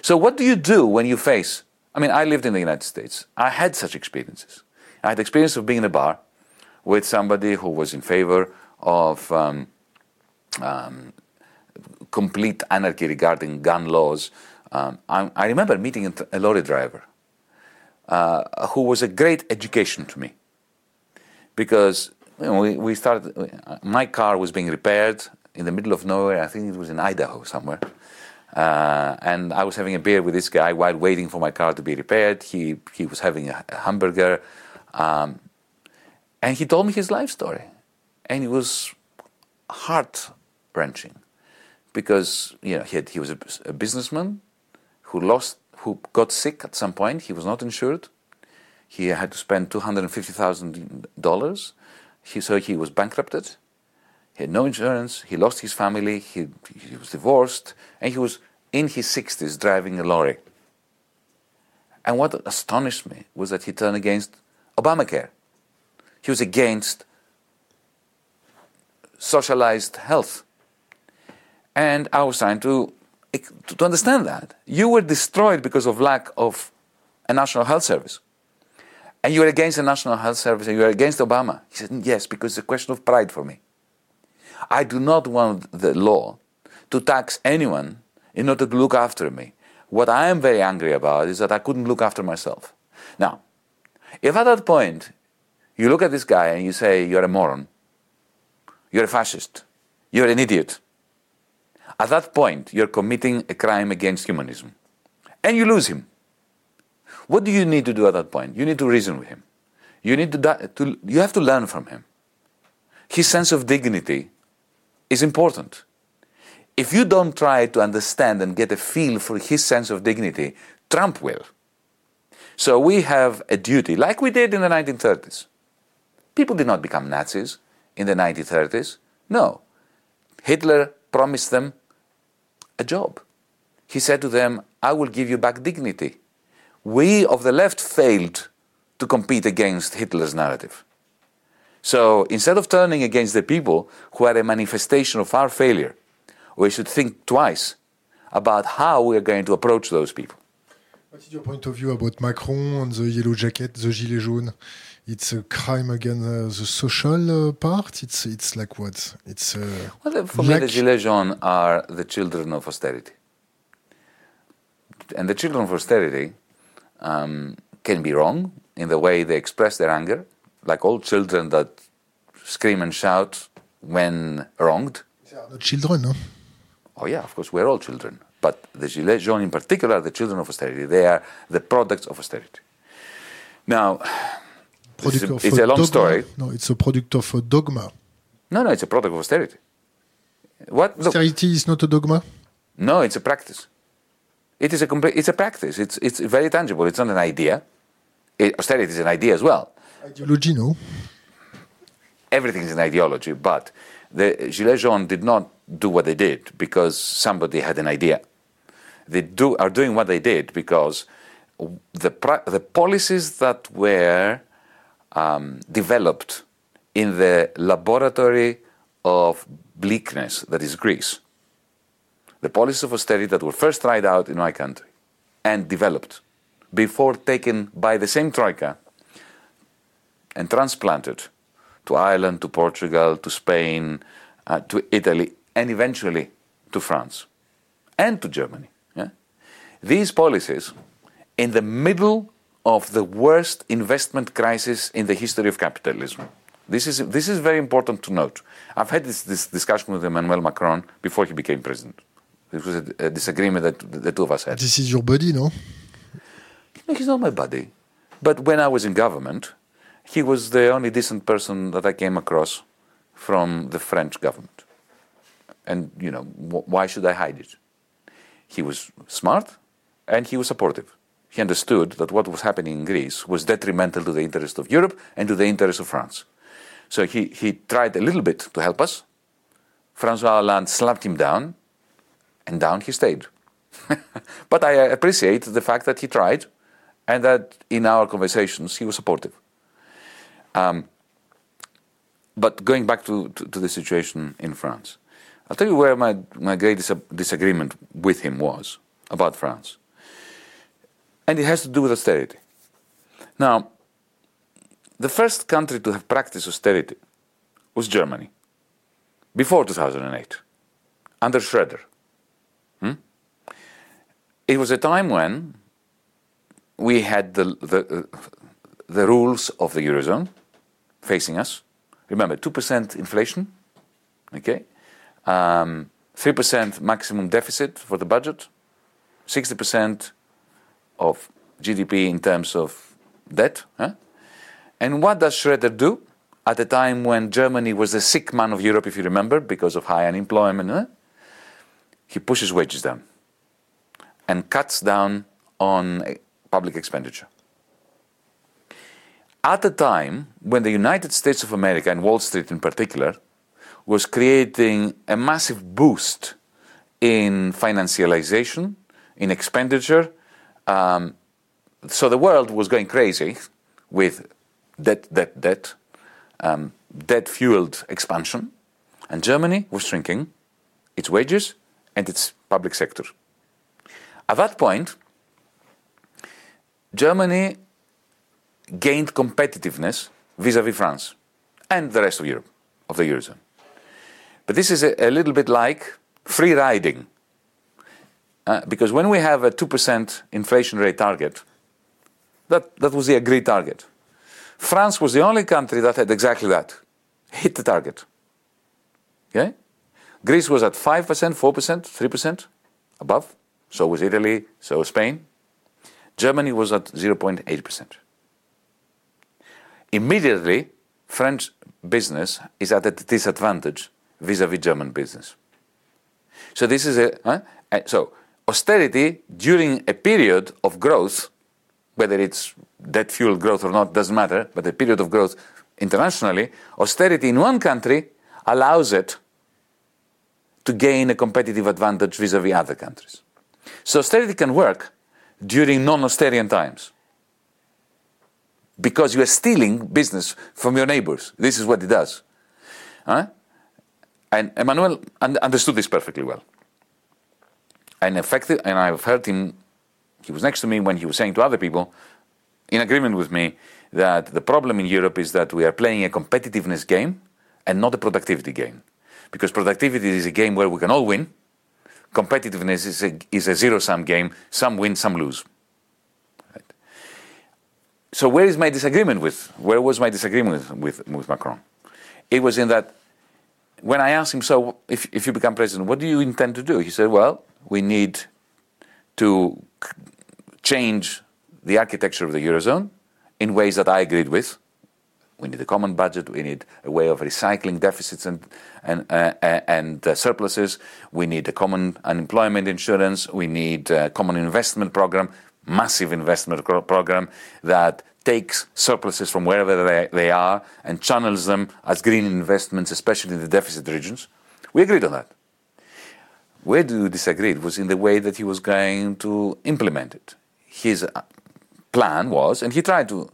So, what do you do when you face? I mean, I lived in the United States. I had such experiences. I had experience of being in a bar with somebody who was in favor of um, um, complete anarchy regarding gun laws. Um, I, I, remember meeting a lorry driver uh, who was a great education to me because you know, we, we started, my car was being repaired in the middle of nowhere. I think it was in Idaho somewhere. Uh, and I was having a beer with this guy while waiting for my car to be repaired. He, he was having a, a hamburger. Um, and he told me his life story. And it was heart wrenching because you know, he, had, he was a, a businessman who lost, who got sick at some point. He was not insured. He had to spend $250,000. so he was bankrupted. He had no insurance. He lost his family. He, he was divorced. And he was in his 60s driving a lorry. And what astonished me was that he turned against Obamacare. He was against socialized health. And I was trying to, to understand that. You were destroyed because of lack of a national health service. And you were against the national health service and you were against Obama. He said, Yes, because it's a question of pride for me. I do not want the law to tax anyone in order to look after me. What I am very angry about is that I couldn't look after myself. Now, if at that point you look at this guy and you say, You're a moron, you're a fascist, you're an idiot, at that point you're committing a crime against humanism. And you lose him. What do you need to do at that point? You need to reason with him. You, need to, to you have to learn from him. His sense of dignity is important. If you don't try to understand and get a feel for his sense of dignity, Trump will. So we have a duty, like we did in the 1930s. People did not become Nazis in the 1930s. No. Hitler promised them a job. He said to them, I will give you back dignity. We of the left failed to compete against Hitler's narrative. So instead of turning against the people who are a manifestation of our failure, we should think twice about how we are going to approach those people. What is your point of view about Macron and the yellow jacket, the gilet jaune? It's a crime against uh, the social uh, part. It's it's like what? It's uh, well, for me, the gilets jaunes are the children of austerity, and the children of austerity um, can be wrong in the way they express their anger, like all children that scream and shout when wronged. They are not children, no? Oh yeah, of course, we're all children. But the Gilets jaunes in particular, the children of austerity, they are the products of austerity. Now, it's, a, it's a, long dogma. story. No, it's a product of a dogma. No, no, it's a product of austerity. What? Austerity Look, is not a dogma? No, it's a practice. It is a complete, it's a practice. It's, it's very tangible. It's not an idea. It, austerity is an idea as well. Ideology, no? Everything is an ideology, but the Gilets jaunes did not do what they did because somebody had an idea. They do, are doing what they did because the, the policies that were um, developed in the laboratory of bleakness that is Greece, the policies of austerity that were first tried out in my country and developed before taken by the same Troika and transplanted to Ireland, to Portugal, to Spain, uh, to Italy, and eventually to France and to Germany. Yeah? These policies, in the middle of the worst investment crisis in the history of capitalism. This is, this is very important to note. I've had this, this discussion with Emmanuel Macron before he became president. It was a, a disagreement that the two of us had. This is your buddy, no? No, he's not my buddy. But when I was in government, he was the only decent person that I came across from the French government. And, you know, wh- why should I hide it? He was smart and he was supportive. He understood that what was happening in Greece was detrimental to the interest of Europe and to the interest of France. So he, he tried a little bit to help us. Francois Hollande slapped him down, and down he stayed. but I appreciate the fact that he tried and that in our conversations he was supportive. Um, but going back to, to, to, the situation in France, I'll tell you where my, my great dis- disagreement with him was about France. And it has to do with austerity. Now, the first country to have practiced austerity was Germany, before 2008, under Schroeder. Hmm? It was a time when we had the, the, the rules of the Eurozone facing us. Remember, 2% inflation, okay? Um, 3% maximum deficit for the budget, 60% of GDP in terms of debt. Huh? And what does Schroeder do at a time when Germany was the sick man of Europe, if you remember, because of high unemployment? Huh? He pushes wages down and cuts down on public expenditure. At a time when the United States of America and Wall Street in particular was creating a massive boost in financialization, in expenditure, um, so the world was going crazy with debt, debt, debt, um, debt fueled expansion, and Germany was shrinking its wages and its public sector. At that point, Germany gained competitiveness vis a vis France and the rest of Europe, of the Eurozone. But this is a, a little bit like free riding uh, because when we have a 2% inflation rate target, that, that was the agreed target. France was the only country that had exactly that, hit the target. Okay? Greece was at 5%, 4%, 3% above. So was Italy, so was Spain. Germany was at 0.8%. Immediately, French business is at a disadvantage vis-à-vis German business. So this is a huh? so austerity during a period of growth, whether it's debt fueled growth or not, doesn't matter, but a period of growth internationally, austerity in one country allows it to gain a competitive advantage vis a vis other countries. So austerity can work during non austerian times because you are stealing business from your neighbors. This is what it does. Huh? And Emmanuel understood this perfectly well and effective. And I've heard him. He was next to me when he was saying to other people, in agreement with me, that the problem in Europe is that we are playing a competitiveness game and not a productivity game. Because productivity is a game where we can all win. Competitiveness is a, is a zero sum game. Some win, some lose. Right. So, where is my disagreement with? Where was my disagreement with, with, with Macron? It was in that when I asked him, so if, if you become president, what do you intend to do? He said, well, we need to change the architecture of the Eurozone in ways that I agreed with. We need a common budget. We need a way of recycling deficits and, and, uh, and uh, surpluses. We need a common unemployment insurance. We need a common investment program, massive investment program that takes surpluses from wherever they, they are and channels them as green investments, especially in the deficit regions. We agreed on that. Where do you disagree? It was in the way that he was going to implement it. His uh, plan was, and he tried to,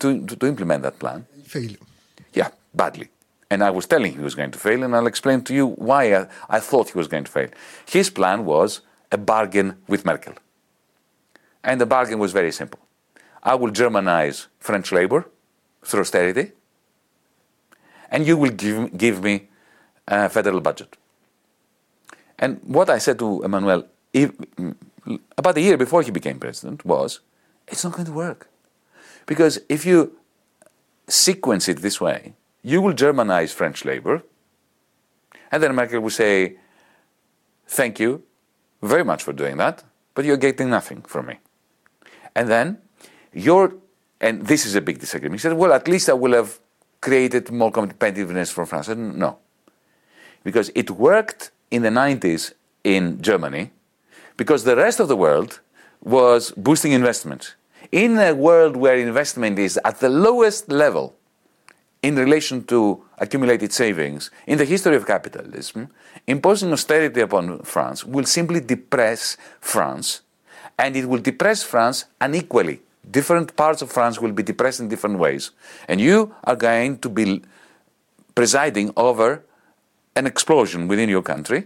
to, to implement that plan. He failed. Yeah, badly. And I was telling him he was going to fail, and I'll explain to you why I, I thought he was going to fail. His plan was a bargain with Merkel. And the bargain was very simple. I will Germanize French labor through austerity, and you will give, give me a federal budget. And what I said to Emmanuel if, mm, about a year before he became president was, it's not going to work. Because if you sequence it this way, you will Germanize French labor, and then Merkel will say, thank you very much for doing that, but you're getting nothing from me. And then you're, and this is a big disagreement. He said, well, at least I will have created more competitiveness for France. I said, no. Because it worked in the 90s in Germany, because the rest of the world was boosting investment. In a world where investment is at the lowest level in relation to accumulated savings in the history of capitalism, imposing austerity upon France will simply depress France, and it will depress France unequally. Different parts of France will be depressed in different ways. And you are going to be presiding over an explosion within your country,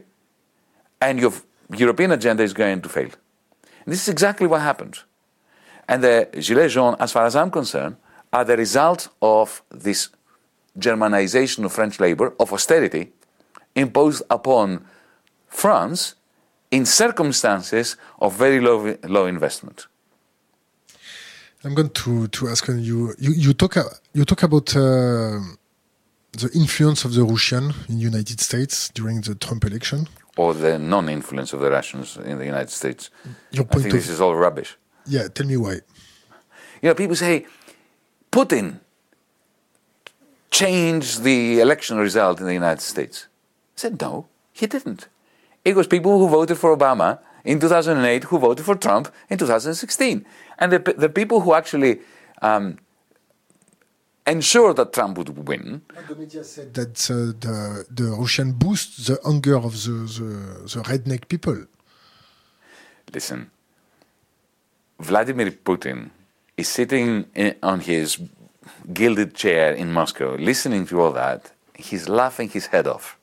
and your European agenda is going to fail. And this is exactly what happened. And the Gilets jaunes, as far as I'm concerned, are the result of this Germanization of French labor, of austerity, imposed upon France in circumstances of very low, low investment. I'm going to, to ask you, you, you talk, you talk about uh, the influence of the Russian in the United States during the Trump election. Or the non-influence of the Russians in the United States. Your point I think this is all rubbish. Yeah, tell me why. You know, people say, Putin changed the election result in the United States. I said, no, he didn't. It was people who voted for Obama in 2008 who voted for Trump in 2016. And the, the people who actually um, ensured that Trump would win. The media said that uh, the, the Russian boost the anger of the, the, the redneck people. Listen, Vladimir Putin is sitting in, on his gilded chair in Moscow, listening to all that. He's laughing his head off.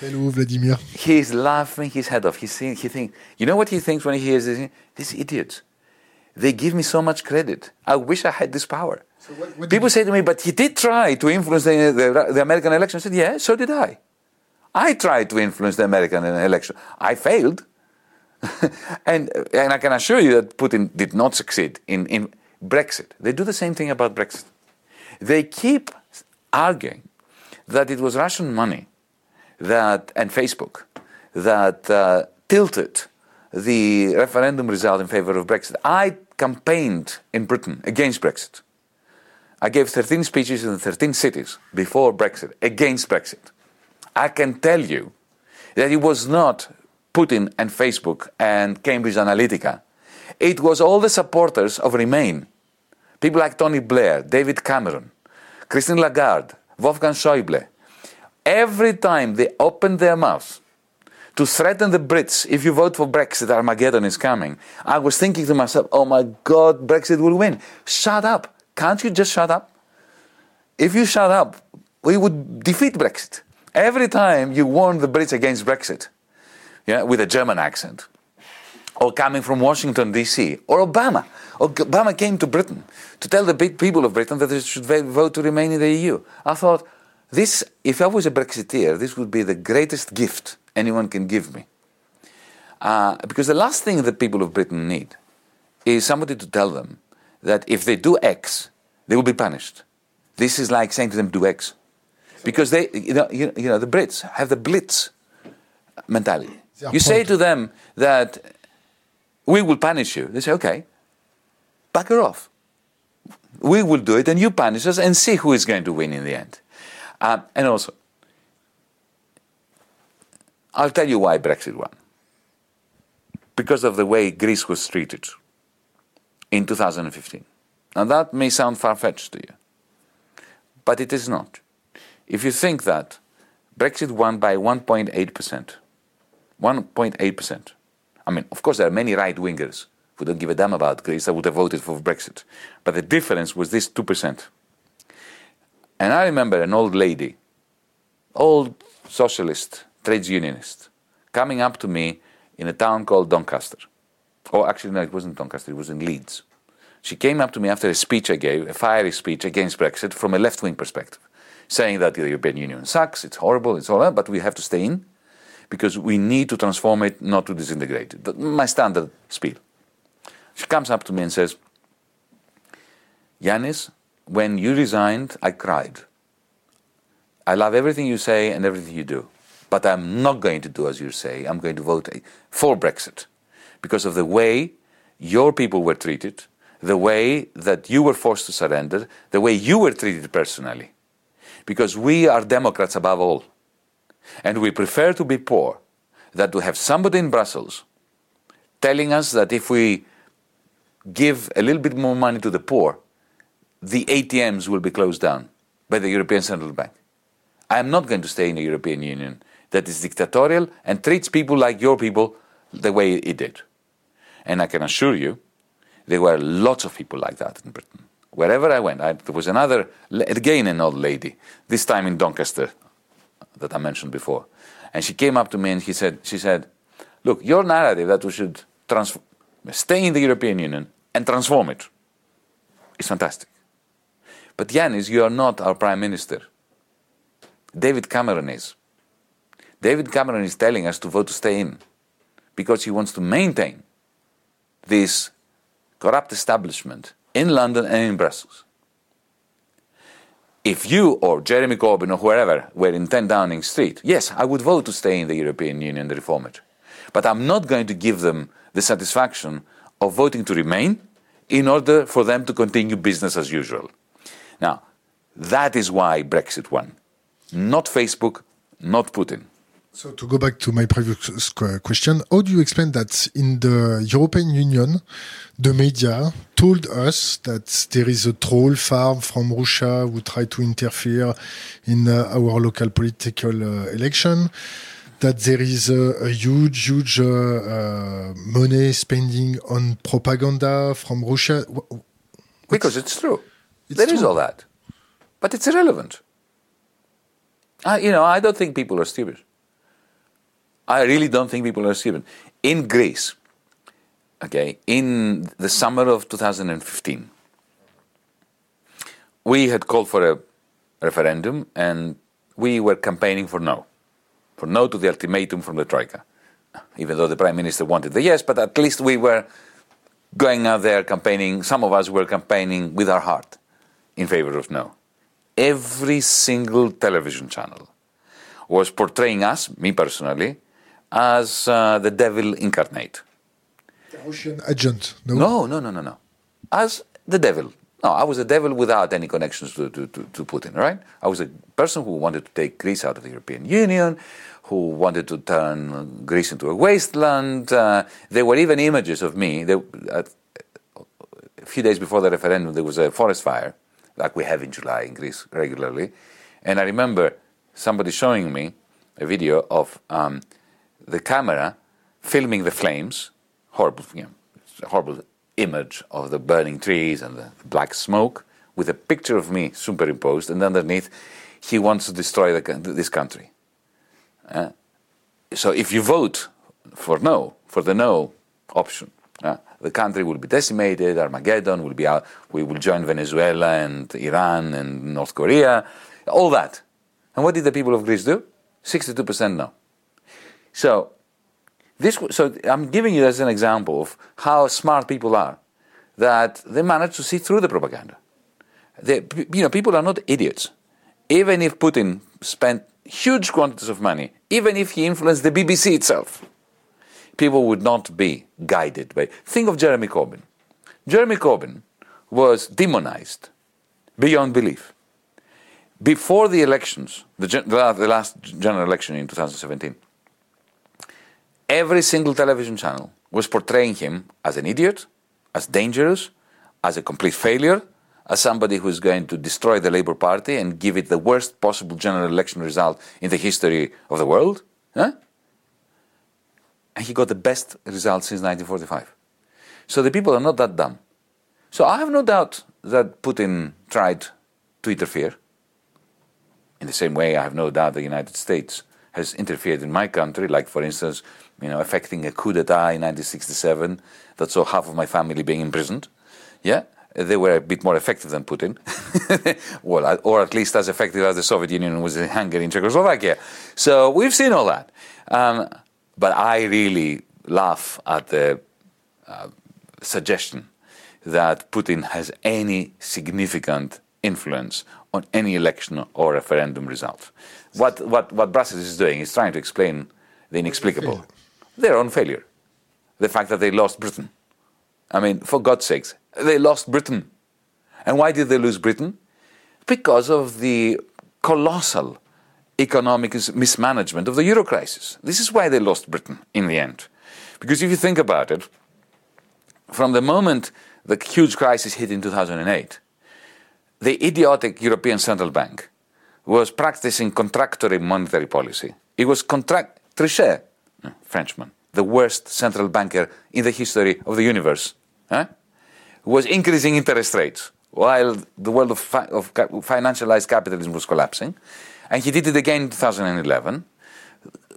Hello, Vladimir. He's laughing his head off. He's seeing, he thinks, you know what he thinks when he hears this? These idiots. They give me so much credit. I wish I had this power. So what, what People say to me, but he did try to influence the, the, the American election. I said, yeah, so did I. I tried to influence the American election. I failed. and, and I can assure you that Putin did not succeed in, in Brexit. They do the same thing about Brexit. They keep arguing that it was Russian money that and Facebook that uh, tilted the referendum result in favor of Brexit. I campaigned in Britain against Brexit. I gave 13 speeches in 13 cities before Brexit against Brexit. I can tell you that it was not Putin and Facebook and Cambridge Analytica. It was all the supporters of Remain. People like Tony Blair, David Cameron, Christine Lagarde, Wolfgang Schäuble, every time they opened their mouths to threaten the Brits, if you vote for Brexit, Armageddon is coming, I was thinking to myself, oh my God, Brexit will win. Shut up. Can't you just shut up? If you shut up, we would defeat Brexit. Every time you warn the Brits against Brexit, yeah, with a German accent, or coming from Washington, D.C., or Obama. Obama came to Britain to tell the people of Britain that they should vote to remain in the EU. I thought, this, if I was a Brexiteer, this would be the greatest gift anyone can give me. Uh, because the last thing that people of Britain need is somebody to tell them that if they do X, they will be punished. This is like saying to them, do X. Because they, you know, you, you know the Brits have the blitz mentality. You say to them that we will punish you. They say, okay, back her off. We will do it and you punish us and see who is going to win in the end. Uh, and also, I'll tell you why Brexit won. Because of the way Greece was treated in 2015. Now, that may sound far fetched to you, but it is not. If you think that Brexit won by 1.8%, 1.8%, I mean, of course, there are many right wingers who don't give a damn about Greece that would have voted for Brexit, but the difference was this 2%. And I remember an old lady, old socialist, trades unionist, coming up to me in a town called Doncaster. Oh, actually, no, it wasn't Doncaster, it was in Leeds. She came up to me after a speech I gave, a fiery speech against Brexit from a left wing perspective, saying that the European Union sucks, it's horrible, it's all that, but we have to stay in because we need to transform it, not to disintegrate it. My standard spiel. She comes up to me and says, Yanis, when you resigned, I cried. I love everything you say and everything you do, but I'm not going to do as you say. I'm going to vote for Brexit because of the way your people were treated, the way that you were forced to surrender, the way you were treated personally. Because we are Democrats above all. And we prefer to be poor than to have somebody in Brussels telling us that if we give a little bit more money to the poor, the ATMs will be closed down by the European Central Bank. I am not going to stay in the European Union that is dictatorial and treats people like your people the way it did. And I can assure you, there were lots of people like that in Britain. Wherever I went, I, there was another, again, an old lady, this time in Doncaster, that I mentioned before. And she came up to me and he said, she said, Look, your narrative that we should stay in the European Union and transform it is fantastic. But Yanis, you are not our prime minister. David Cameron is. David Cameron is telling us to vote to stay in because he wants to maintain this corrupt establishment in London and in Brussels. If you or Jeremy Corbyn or whoever were in 10 Downing Street, yes, I would vote to stay in the European Union and reform it. But I'm not going to give them the satisfaction of voting to remain in order for them to continue business as usual. Now, that is why Brexit won. Not Facebook, not Putin. So to go back to my previous question, how do you explain that in the European Union, the media told us that there is a troll farm from Russia who tried to interfere in uh, our local political uh, election, that there is a, a huge, huge uh, uh money spending on propaganda from Russia? What's because it's true. It's there true. is all that, but it's irrelevant. I, you know, I don't think people are stupid. I really don't think people are stupid. In Greece, okay, in the summer of 2015, we had called for a referendum and we were campaigning for no, for no to the ultimatum from the Troika. Even though the Prime Minister wanted the yes, but at least we were going out there campaigning, some of us were campaigning with our heart in favor of no. Every single television channel was portraying us, me personally, as uh, the devil incarnate. The Russian agent? No? no, no, no, no, no. As the devil. No, I was a devil without any connections to, to, to, to Putin, right? I was a person who wanted to take Greece out of the European Union, who wanted to turn Greece into a wasteland. Uh, there were even images of me. There, uh, a few days before the referendum, there was a forest fire, like we have in July in Greece regularly. And I remember somebody showing me a video of um, the camera filming the flames, horrible, you know, horrible image of the burning trees and the black smoke, with a picture of me superimposed, and underneath, he wants to destroy the, this country. Uh, so if you vote for no, for the no option, uh, the country will be decimated, Armageddon will be out, we will join Venezuela and Iran and North Korea, all that. And what did the people of Greece do? 62% no. So, this, so I'm giving you as an example of how smart people are, that they manage to see through the propaganda. They, you know, people are not idiots. Even if Putin spent huge quantities of money, even if he influenced the BBC itself, people would not be guided by. Think of Jeremy Corbyn. Jeremy Corbyn was demonized beyond belief. Before the elections, the, the last general election in 2017, every single television channel was portraying him as an idiot, as dangerous, as a complete failure, as somebody who's going to destroy the Labour Party and give it the worst possible general election result in the history of the world. Huh? And he got the best result since 1945. So the people are not that dumb. So I have no doubt that Putin tried to interfere. In the same way, I have no doubt the United States has interfered in my country, like, for instance, you know, affecting a coup d'etat in 1967 that saw half of my family being imprisoned. Yeah? they were a bit more effective than Putin. well, or at least as effective as the Soviet Union was in Hungary and Czechoslovakia. So we've seen all that. Um, but I really laugh at the uh, suggestion that Putin has any significant influence on any election or referendum result. What, what, what Brussels is doing is trying to explain the inexplicable, their own failure, the fact that they lost Britain. I mean, for God's sakes, they lost Britain. And why did they lose Britain? Because of the colossal economic mismanagement of the euro crisis. This is why they lost Britain in the end. Because if you think about it, from the moment the huge crisis hit in 2008, the idiotic European Central Bank was practicing contractory monetary policy. It was contract Trichet, Frenchman, the worst central banker in the history of the universe, huh? was increasing interest rates while the world of, fi- of financialized capitalism was collapsing. And he did it again in 2011.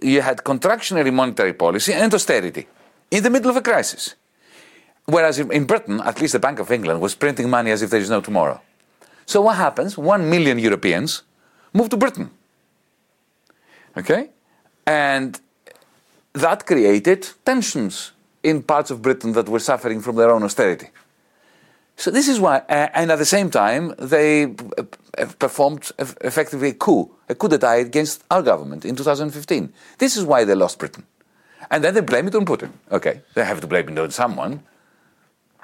You had contractionary monetary policy and austerity in the middle of a crisis. Whereas in Britain, at least the Bank of England was printing money as if there is no tomorrow. So what happens? One million Europeans move to Britain. Okay? And that created tensions in parts of Britain that were suffering from their own austerity. So this is why, and at the same time, they uh, performed effectively a coup, a coup d'etat against our government in 2015. This is why they lost Britain. And then they blame it on Putin. Okay, they have to blame it on someone.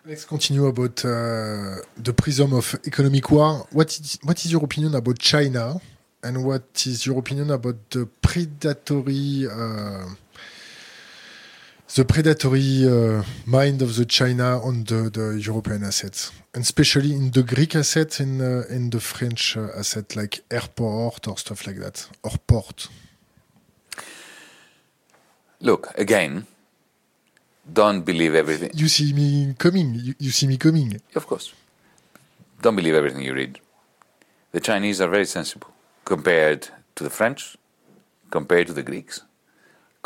Let's continue about uh, the prism of economic war. What is, what is your opinion about China? And what is your opinion about the predatory uh, the predatory uh, mind of the China on the, the, European assets, and especially in the Greek asset and uh, in the French uh, asset, like airport or stuff like that, or port. Look again. Don't believe everything. You see me coming. You, you see me coming. Of course. Don't believe everything you read. The Chinese are very sensible compared to the French, compared to the Greeks,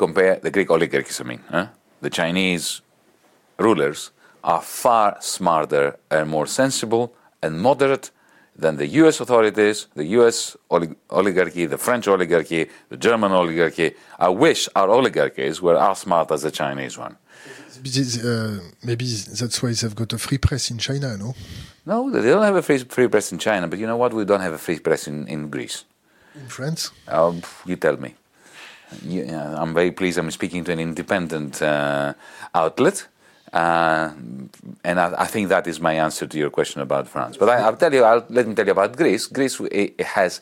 compare the Greek oligarchies. I mean, huh? the Chinese rulers are far smarter and more sensible and moderate than the US authorities, the US olig- oligarchy, the French oligarchy, the German oligarchy. I wish our oligarchies were as smart as the Chinese one. Uh, maybe that's why they've got a free press in China, no? No, they don't have a free, free press in China, but you know what? We don't have a free press in, in Greece. In France? Uh, you tell me yeah, I'm very pleased I'm speaking to an independent uh, outlet. Uh, and I, I, think that is my answer to your question about France. But I, will tell you, I'll, let me tell you about Greece. Greece it has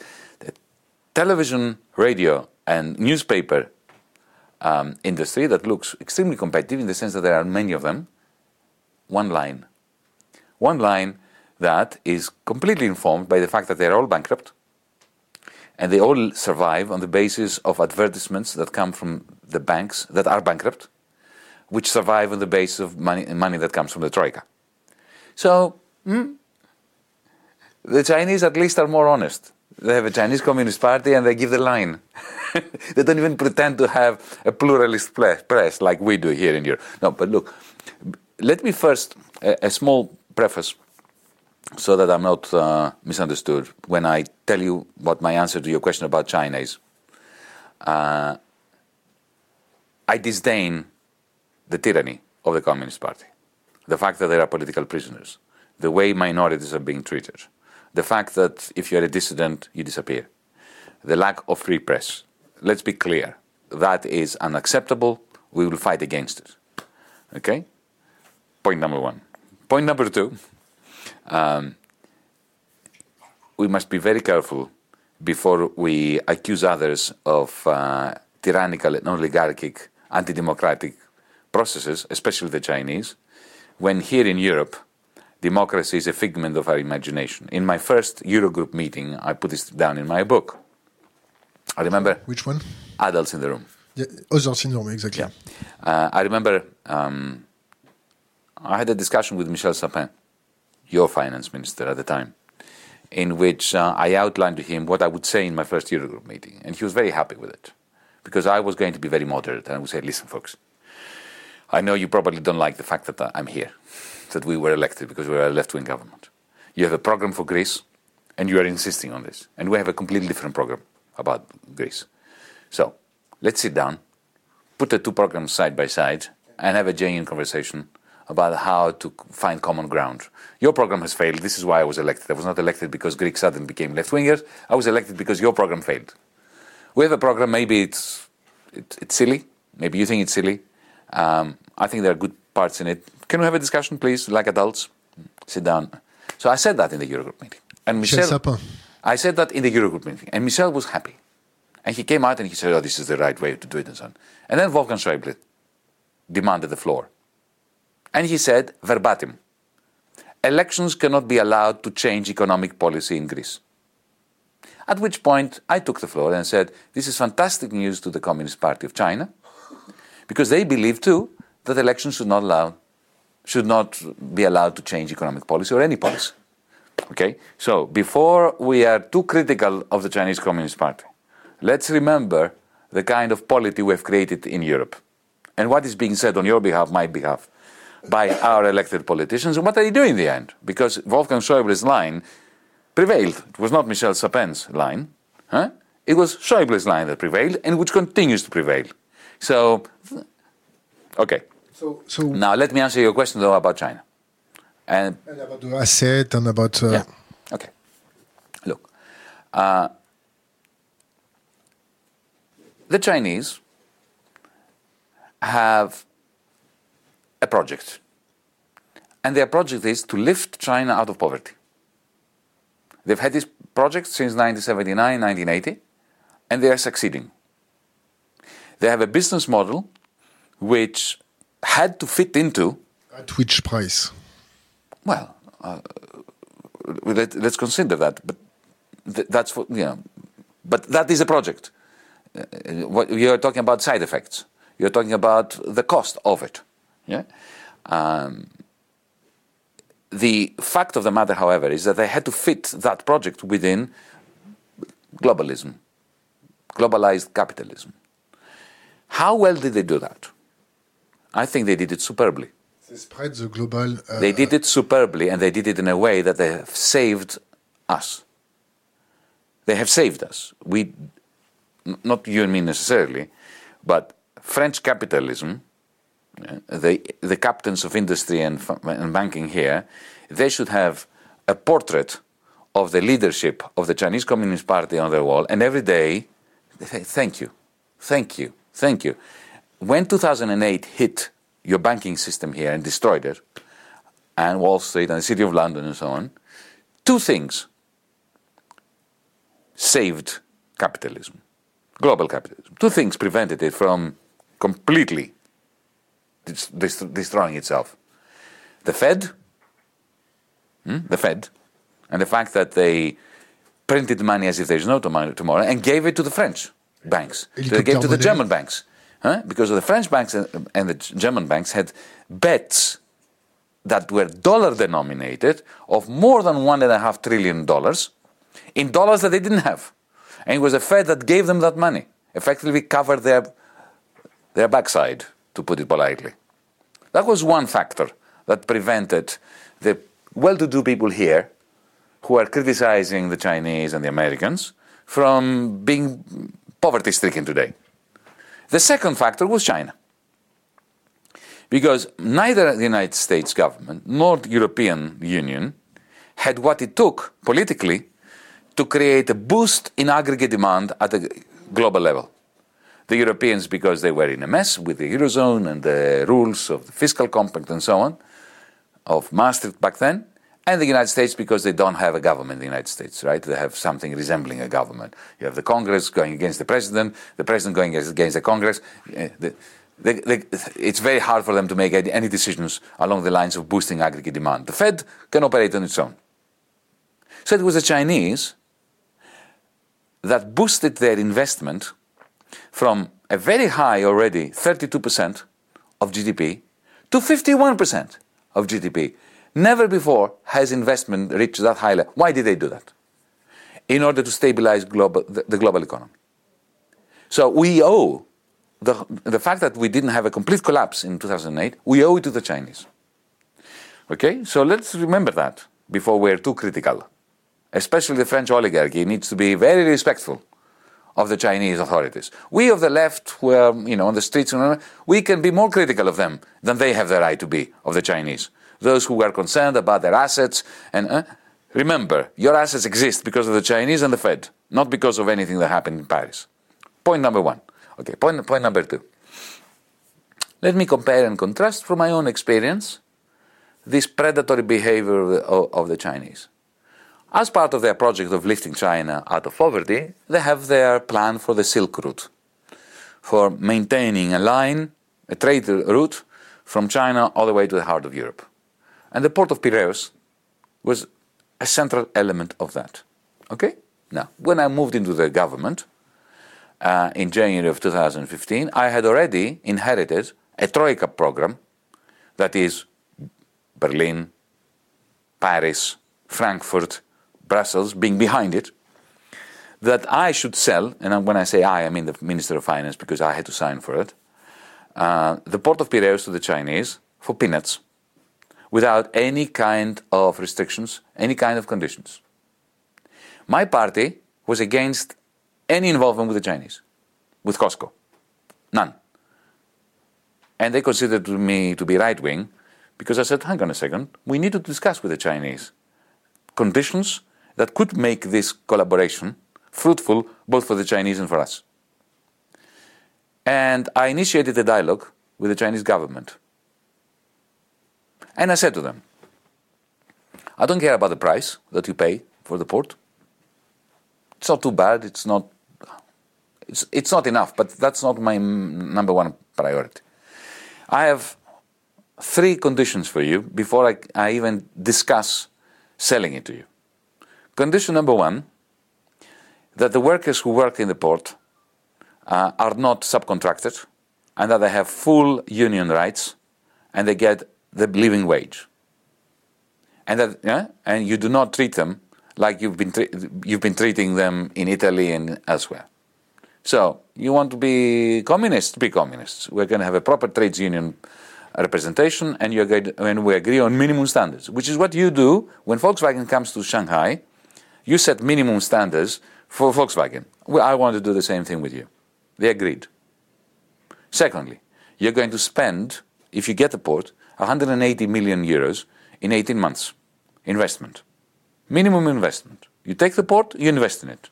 television, radio, and newspaper um, industry that looks extremely competitive in the sense that there are many of them. One line. One line that is completely informed by the fact that they're all bankrupt and they all survive on the basis of advertisements that come from the banks that are bankrupt, which survive on the basis of money, money that comes from the Troika. So, hmm, the Chinese at least are more honest. They have a Chinese Communist Party and they give the line. they don't even pretend to have a pluralist press like we do here in Europe. No, but look, let me first, a, a small preface so that I'm not uh, misunderstood when I tell you what my answer to your question about China is. Uh, I disdain the tyranny of the Communist Party, the fact that there are political prisoners, the way minorities are being treated, the fact that if you're a dissident, you disappear, the lack of free press. Let's be clear that is unacceptable. We will fight against it. Okay? Point number one. Point number two um, we must be very careful before we accuse others of uh, tyrannical and oligarchic, anti democratic processes, especially the Chinese, when here in Europe, democracy is a figment of our imagination. In my first Eurogroup meeting, I put this down in my book. I remember. Which one? Adults in the Room. Yeah, adults in the room, exactly. Yeah. Uh, I remember um, I had a discussion with Michel Sapin your finance minister at the time, in which uh, I outlined to him what I would say in my first Eurogroup meeting. And he was very happy with it because I was going to be very moderate. And I would say, listen, folks, I know you probably don't like the fact that I'm here. that we were elected because we were a left wing government. You have a program for Greece, and you are insisting on this. And we have a completely different program about Greece. So let's sit down, put the two programs side by side, and have a genuine conversation about how to find common ground. Your program has failed. This is why I was elected. I was not elected because Greeks suddenly became left wingers. I was elected because your program failed. We have a program, maybe it's, it's, it's silly. Maybe you think it's silly. Um, I think there are good parts in it. Can we have a discussion, please, like adults? Sit down. So I said that in the Eurogroup meeting. And Michel, I said that in the Eurogroup meeting. And Michel was happy. And he came out and he said, oh, this is the right way to do it and so on. And then Wolfgang Schäuble demanded the floor. And he said, verbatim, elections cannot be allowed to change economic policy in Greece. At which point I took the floor and said, This is fantastic news to the Communist Party of China, because they believe too that elections should not allow should not be allowed to change economic policy or any policy. Okay? So before we are too critical of the Chinese Communist Party, let's remember the kind of polity we have created in Europe and what is being said on your behalf, my behalf, by our elected politicians, and what are they doing in the end? Because Wolfgang Schäuble's line prevailed. It was not Michel Sapin's line. Huh? It was Schäuble's line that prevailed and which continues to prevail. So, okay. So, so now let me answer your question though about China. And, and about the asset and about. Uh, yeah. Okay. Look. Uh, the Chinese have a project. And their project is to lift China out of poverty. They've had this project since 1979, 1980, and they are succeeding. They have a business model which had to fit into. At which price? Well, uh, let, us consider that. But th- that's what, you know, but that is a project. Uh, what, you're talking about side effects. You're talking about the cost of it. Yeah? Um, the fact of the matter, however, is that they had to fit that project within globalism, globalized capitalism. How well did they do that? I think they did it superbly. They spread the global. Uh, they did it superbly, and they did it in a way that they have saved us. They have saved us. We, not you and me necessarily, but French capitalism the, the captains of industry and, and banking here, they should have a portrait of the leadership of the Chinese Communist Party on their wall, and every day they say, Thank you, thank you, thank you. When 2008 hit your banking system here and destroyed it, and Wall Street and the City of London and so on, two things saved capitalism, global capitalism. Two things prevented it from completely destroying itself. The Fed, hmm, the Fed, and the fact that they printed money as if there's no tomorrow and gave it to the French banks. They gave it to the German banks. Huh? Because the French banks and the German banks had bets that were dollar denominated of more than one and a half trillion dollars in dollars that they didn't have. And it was the Fed that gave them that money, effectively covered their, their backside to put it politely. That was one factor that prevented the well to do people here who are criticizing the Chinese and the Americans from being poverty stricken today. The second factor was China. Because neither the United States government nor the European Union had what it took politically to create a boost in aggregate demand at a global level. The Europeans, because they were in a mess with the Eurozone and the rules of the fiscal compact and so on, of Maastricht back then, and the United States because they don't have a government in the United States, right? They have something resembling a government. You have the Congress going against the president, the president going against the Congress. Eh, the, it's very hard for them to make any decisions along the lines of boosting aggregate demand. The Fed can operate on its own. So it was the Chinese that boosted their investment from a very high already 32% of GDP to 51% of GDP. Never before has investment reached that high level. Why did they do that? In order to stabilize global, the, the global economy. So we owe the, the fact that we didn't have a complete collapse in 2008, we owe it to the Chinese. Okay, so let's remember that before we're too critical. Especially the French oligarchy needs to be very respectful of the Chinese authorities. We of the left, who are you know on the streets, we can be more critical of them than they have the right to be of the Chinese. Those who are concerned about their assets and uh, remember, your assets exist because of the Chinese and the Fed, not because of anything that happened in Paris. Point number one. Okay, point, point number two. Let me compare and contrast from my own experience this predatory behavior of the, of the Chinese. As part of their project of lifting China out of poverty, they have their plan for the Silk Route, for maintaining a line, a trade route from China all the way to the heart of Europe. And the port of Piraeus was a central element of that. Okay? Now, when I moved into the government uh, in January of 2015, I had already inherited a Troika program that is Berlin, Paris, Frankfurt, Brussels being behind it, that I should sell, and when I say I, I mean the Minister of Finance because I had to sign for it, uh, the port of Piraeus to the Chinese for peanuts without any kind of restrictions, any kind of conditions. My party was against any involvement with the Chinese, with COSCO. None. And they considered me to be right wing because I said, hang on a second, we need to discuss with the Chinese conditions that could make this collaboration fruitful both for the Chinese and for us. And I initiated a dialogue with the Chinese government. And I said to them, I don't care about the price that you pay for the port. It's not too bad. It's not. It's, it's not enough, but that's not my number one priority. I have three conditions for you before I, I even discuss selling it to you. Condition number one that the workers who work in the port uh, are not subcontracted and that they have full union rights and they get the living wage. And that yeah, and you do not treat them like you've been you've been treating them in Italy and elsewhere. So you want to be communist? Be communists. We're going to have a proper trades union representation, and you agree, and we agree on minimum standards, which is what you do when Volkswagen comes to Shanghai. You set minimum standards for Volkswagen. Well, I want to do the same thing with you. They agreed. Secondly, you're going to spend, if you get the port, 180 million euros in 18 months investment. Minimum investment. You take the port, you invest in it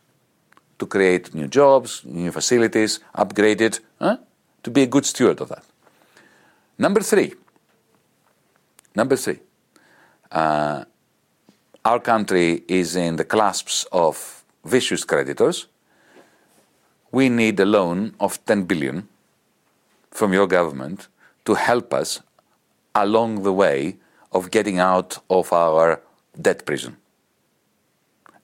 to create new jobs, new facilities, upgrade it, huh? to be a good steward of that. Number three, number three, uh, our country is in the clasps of vicious creditors. We need a loan of 10 billion from your government to help us along the way of getting out of our debt prison.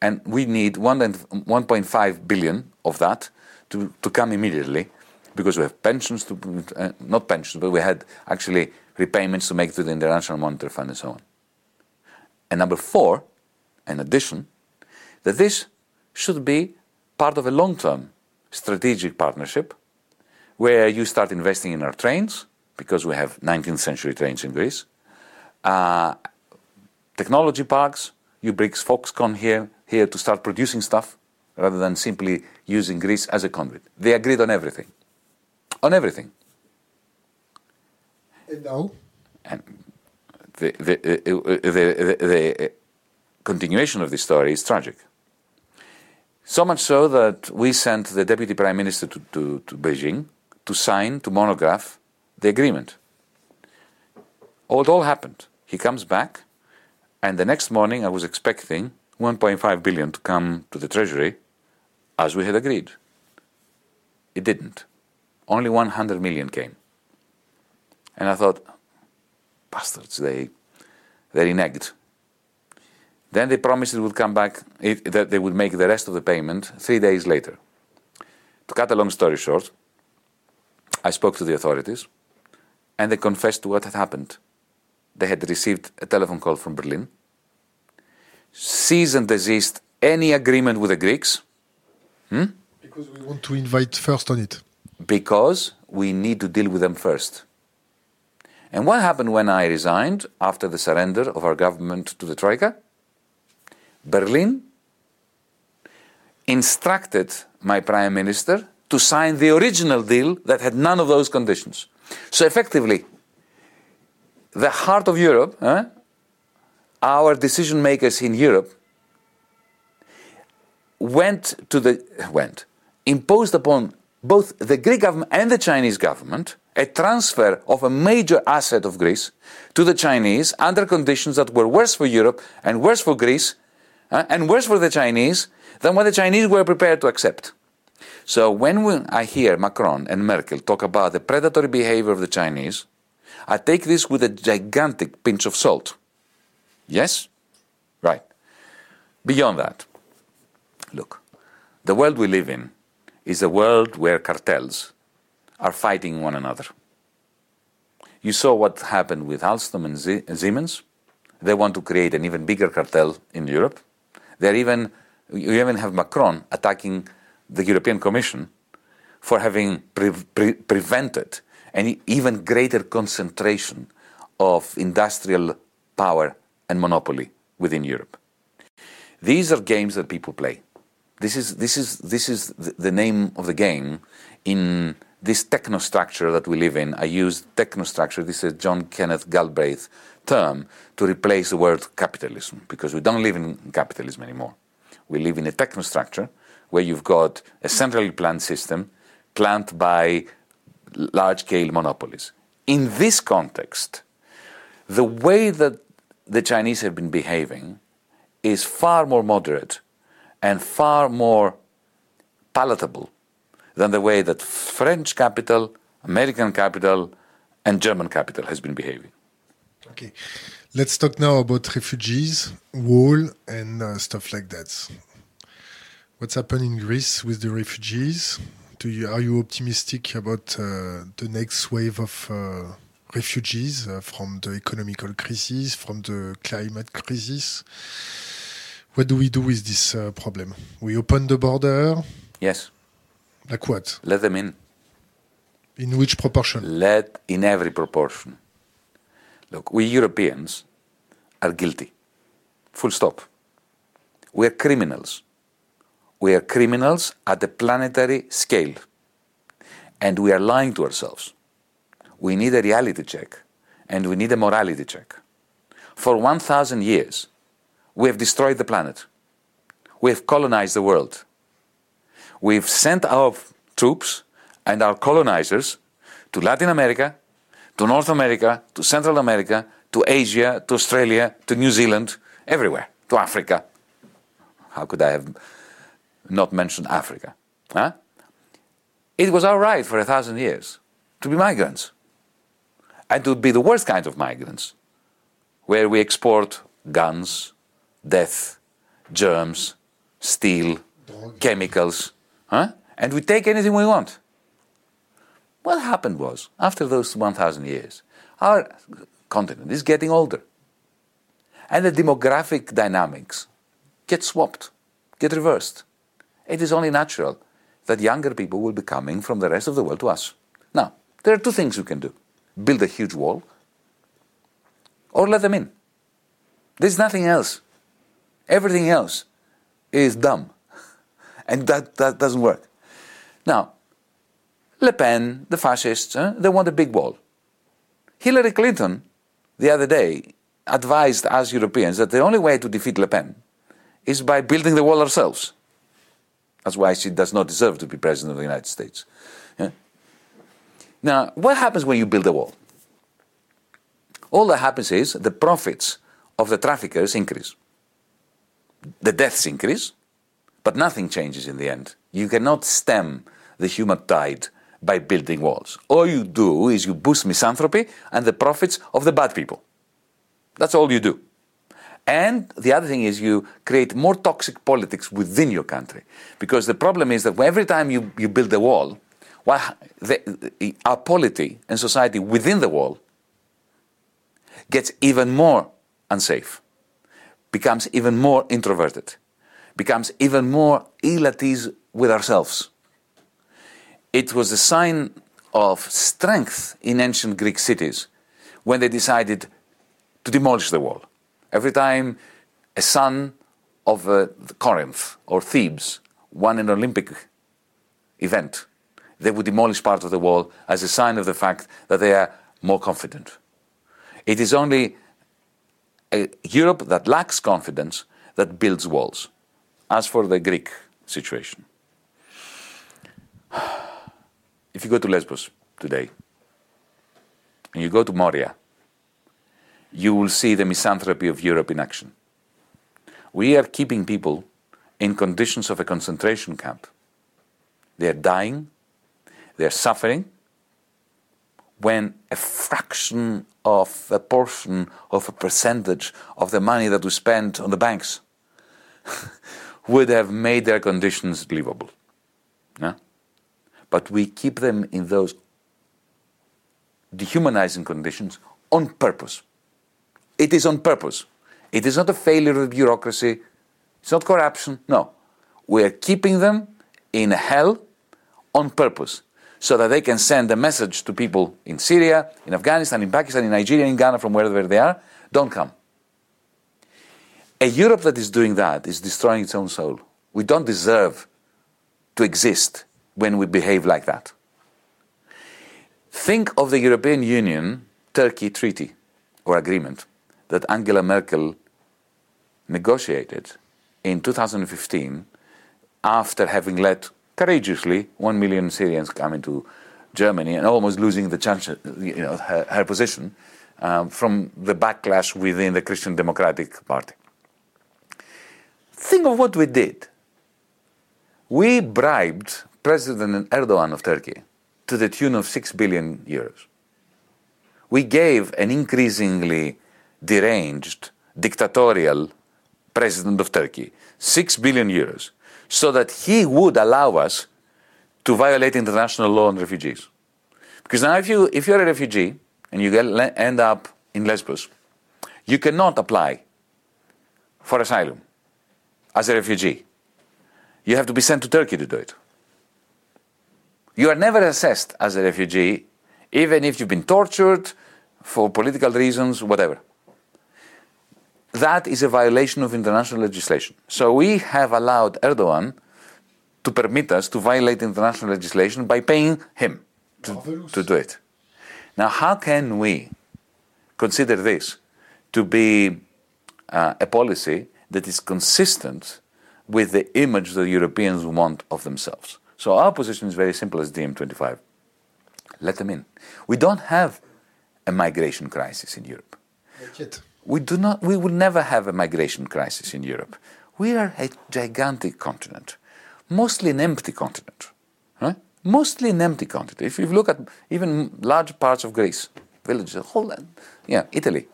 And we need 1.5 billion of that to, to come immediately because we have pensions to, uh, not pensions, but we had actually repayments to make to the International Monetary Fund and so on. And number four, in addition, that this should be part of a long term strategic partnership where you start investing in our trains, because we have 19th century trains in Greece, uh, technology parks, you bring Foxconn here, here to start producing stuff rather than simply using Greece as a conduit. They agreed on everything on everything. And now? And the, the, the, the continuation of this story is tragic. So much so that we sent the Deputy Prime Minister to, to, to Beijing to sign, to monograph the agreement. All, it all happened. He comes back, and the next morning I was expecting 1.5 billion to come to the Treasury as we had agreed. It didn't only 100 million came. And I thought, bastards, they, they reneged. Then they promised it would come back, it, that they would make the rest of the payment three days later. To cut a long story short, I spoke to the authorities and they confessed to what had happened. They had received a telephone call from Berlin, cease and desist any agreement with the Greeks. Hmm? Because we want to invite first on it because we need to deal with them first. And what happened when I resigned after the surrender of our government to the Troika? Berlin instructed my prime minister to sign the original deal that had none of those conditions. So effectively, the heart of Europe, eh, our decision makers in Europe, went to the went imposed upon both the Greek government and the Chinese government a transfer of a major asset of Greece to the Chinese under conditions that were worse for Europe and worse for Greece uh, and worse for the Chinese than what the Chinese were prepared to accept. So when we, I hear Macron and Merkel talk about the predatory behavior of the Chinese, I take this with a gigantic pinch of salt. Yes? Right. Beyond that, look, the world we live in is a world where cartels are fighting one another. You saw what happened with Alstom and Siemens. They want to create an even bigger cartel in Europe. They're even, you even have Macron attacking the European Commission for having pre- pre- prevented an even greater concentration of industrial power and monopoly within Europe. These are games that people play. This is, this is, this is the name of the game in this technostructure that we live in. I use technostructure, this is John Kenneth Galbraith term, to replace the word capitalism, because we don't live in capitalism anymore. We live in a technostructure where you've got a centrally planned system planned by large scale monopolies. In this context, the way that the Chinese have been behaving is far more moderate and far more palatable than the way that French capital, American capital, and German capital has been behaving. Okay. Let's talk now about refugees, wall, and uh, stuff like that. What's happened in Greece with the refugees? Do you, are you optimistic about uh, the next wave of uh, refugees uh, from the economical crisis, from the climate crisis? What do we do with this uh, problem? We open the border. Yes. Like what? Let them in. In which proportion? Let in every proportion. Look, we Europeans are guilty. Full stop. We are criminals. We are criminals at a planetary scale. And we are lying to ourselves. We need a reality check and we need a morality check. For 1,000 years, we have destroyed the planet. We have colonized the world. We've sent our troops and our colonizers to Latin America, to North America, to Central America, to Asia, to Australia, to New Zealand, everywhere, to Africa. How could I have not mentioned Africa? Huh? It was our right for a thousand years to be migrants and to be the worst kind of migrants, where we export guns, death, germs, steel, chemicals, huh? and we take anything we want. What happened was, after those 1,000 years, our continent is getting older. And the demographic dynamics get swapped, get reversed. It is only natural that younger people will be coming from the rest of the world to us. Now, there are two things you can do build a huge wall, or let them in. There's nothing else. Everything else is dumb. And that, that doesn't work. Now, Le Pen, the fascists, eh, they want a big wall. Hillary Clinton, the other day, advised us Europeans that the only way to defeat Le Pen is by building the wall ourselves. That's why she does not deserve to be president of the United States. Yeah? Now, what happens when you build a wall? All that happens is the profits of the traffickers increase the deaths increase, but nothing changes in the end. You cannot stem the human tide by building walls. All you do is you boost misanthropy and the profits of the bad people. That's all you do. And the other thing is you create more toxic politics within your country. Because the problem is that every time you, you build a wall, well, the, our polity and society within the wall gets even more unsafe becomes even more introverted, becomes even more ill at ease with ourselves. It was a sign of strength in ancient Greek cities when they decided to demolish the wall. Every time a son of uh, Corinth or Thebes won an Olympic event, they would demolish part of the wall as a sign of the fact that they are more confident. It is only a Europe that lacks confidence that builds walls. As for the Greek situation, if you go to Lesbos today and you go to Moria, you will see the misanthropy of Europe in action. We are keeping people in conditions of a concentration camp. They are dying, they are suffering, when a fraction of a portion of a percentage of the money that we spend on the banks would have made their conditions livable. Yeah? But we keep them in those dehumanizing conditions on purpose. It is on purpose. It is not a failure of bureaucracy. It's not corruption. No. We are keeping them in hell on purpose so that they can send a message to people in Syria, in Afghanistan, in Pakistan, in Nigeria, in Ghana, from wherever they are don't come. A Europe that is doing that is destroying its own soul. We don't deserve to exist when we behave like that. Think of the European Union Turkey treaty or agreement that Angela Merkel negotiated in 2015 after having let courageously one million Syrians come into Germany and almost losing the chance, you know, her, her position um, from the backlash within the Christian Democratic Party. Think of what we did. We bribed President Erdogan of Turkey to the tune of 6 billion euros. We gave an increasingly deranged, dictatorial president of Turkey 6 billion euros so that he would allow us to violate international law on refugees. Because now, if, you, if you're a refugee and you get, end up in Lesbos, you cannot apply for asylum as a refugee. You have to be sent to Turkey to do it. You are never assessed as a refugee, even if you've been tortured for political reasons, whatever that is a violation of international legislation. So we have allowed Erdogan to permit us to violate international legislation by paying him to, to do it. Now, how can we consider this to be uh, a policy that is consistent with the image that Europeans want of themselves? So our position is very simple as DiEM25. Let them in. We don't have a migration crisis in Europe. Yet. We, do not, we will never have a migration crisis in Europe. We are a gigantic continent, mostly an empty continent. Right? Mostly an empty continent. If you look at even large parts of Greece, villages, whole land, yeah, Italy,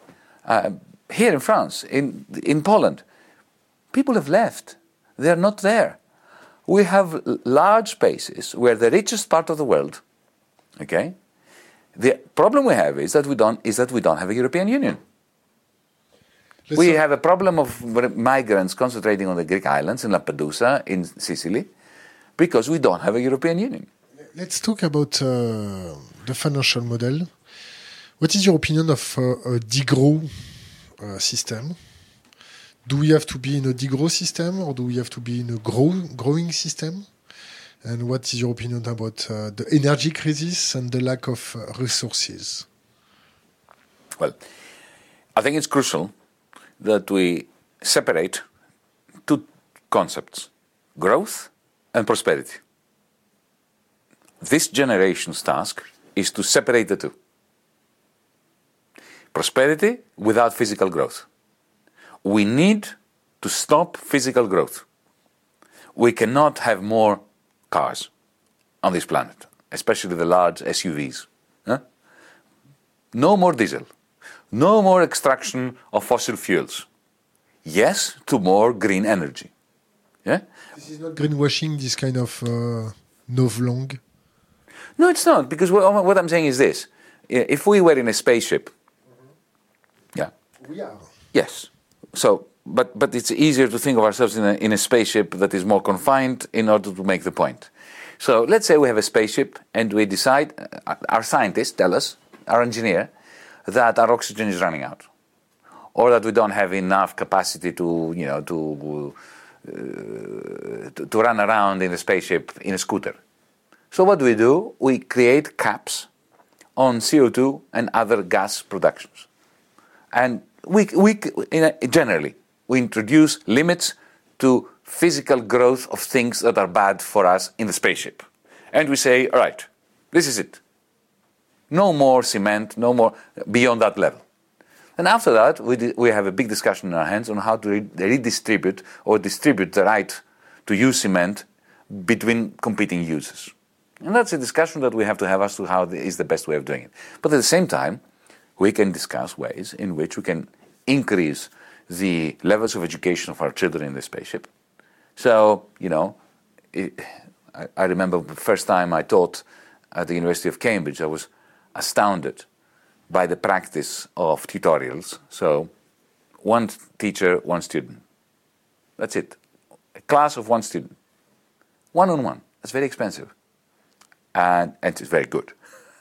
uh, here in France, in, in Poland, people have left. They are not there. We have large spaces where the richest part of the world, okay, the problem we have is that we don't, is that we don't have a European Union. Let's we have a problem of migrants concentrating on the Greek islands in Lampedusa, in Sicily, because we don't have a European Union. Let's talk about uh, the financial model. What is your opinion of uh, a degrowth uh, system? Do we have to be in a degrowth system or do we have to be in a grow, growing system? And what is your opinion about uh, the energy crisis and the lack of uh, resources? Well, I think it's crucial that we separate two concepts growth and prosperity. This generation's task is to separate the two. Prosperity without physical growth. We need to stop physical growth. We cannot have more cars on this planet, especially the large SUVs. Huh? No more diesel. No more extraction of fossil fuels. Yes to more green energy. Yeah? This is not greenwashing, this kind of uh, novlangue? No, it's not, because what I'm saying is this. If we were in a spaceship, mm-hmm. yeah. We are. Yes. So, but, but it's easier to think of ourselves in a, in a spaceship that is more confined in order to make the point. So let's say we have a spaceship and we decide, uh, our scientists tell us, our engineer, that our oxygen is running out, or that we don't have enough capacity to, you know, to, uh, to, to run around in the spaceship in a scooter. So what do we do? We create caps on CO2 and other gas productions. And we, we a, generally, we introduce limits to physical growth of things that are bad for us in the spaceship. And we say, all right, this is it. No more cement, no more beyond that level. And after that, we, we have a big discussion in our hands on how to re- redistribute or distribute the right to use cement between competing users. And that's a discussion that we have to have as to how the, is the best way of doing it. But at the same time, we can discuss ways in which we can increase the levels of education of our children in the spaceship. So, you know, it, I, I remember the first time I taught at the University of Cambridge, I was astounded by the practice of tutorials. So, one teacher, one student. That's it. A class of one student. One on one. That's very expensive. And, and it's very good.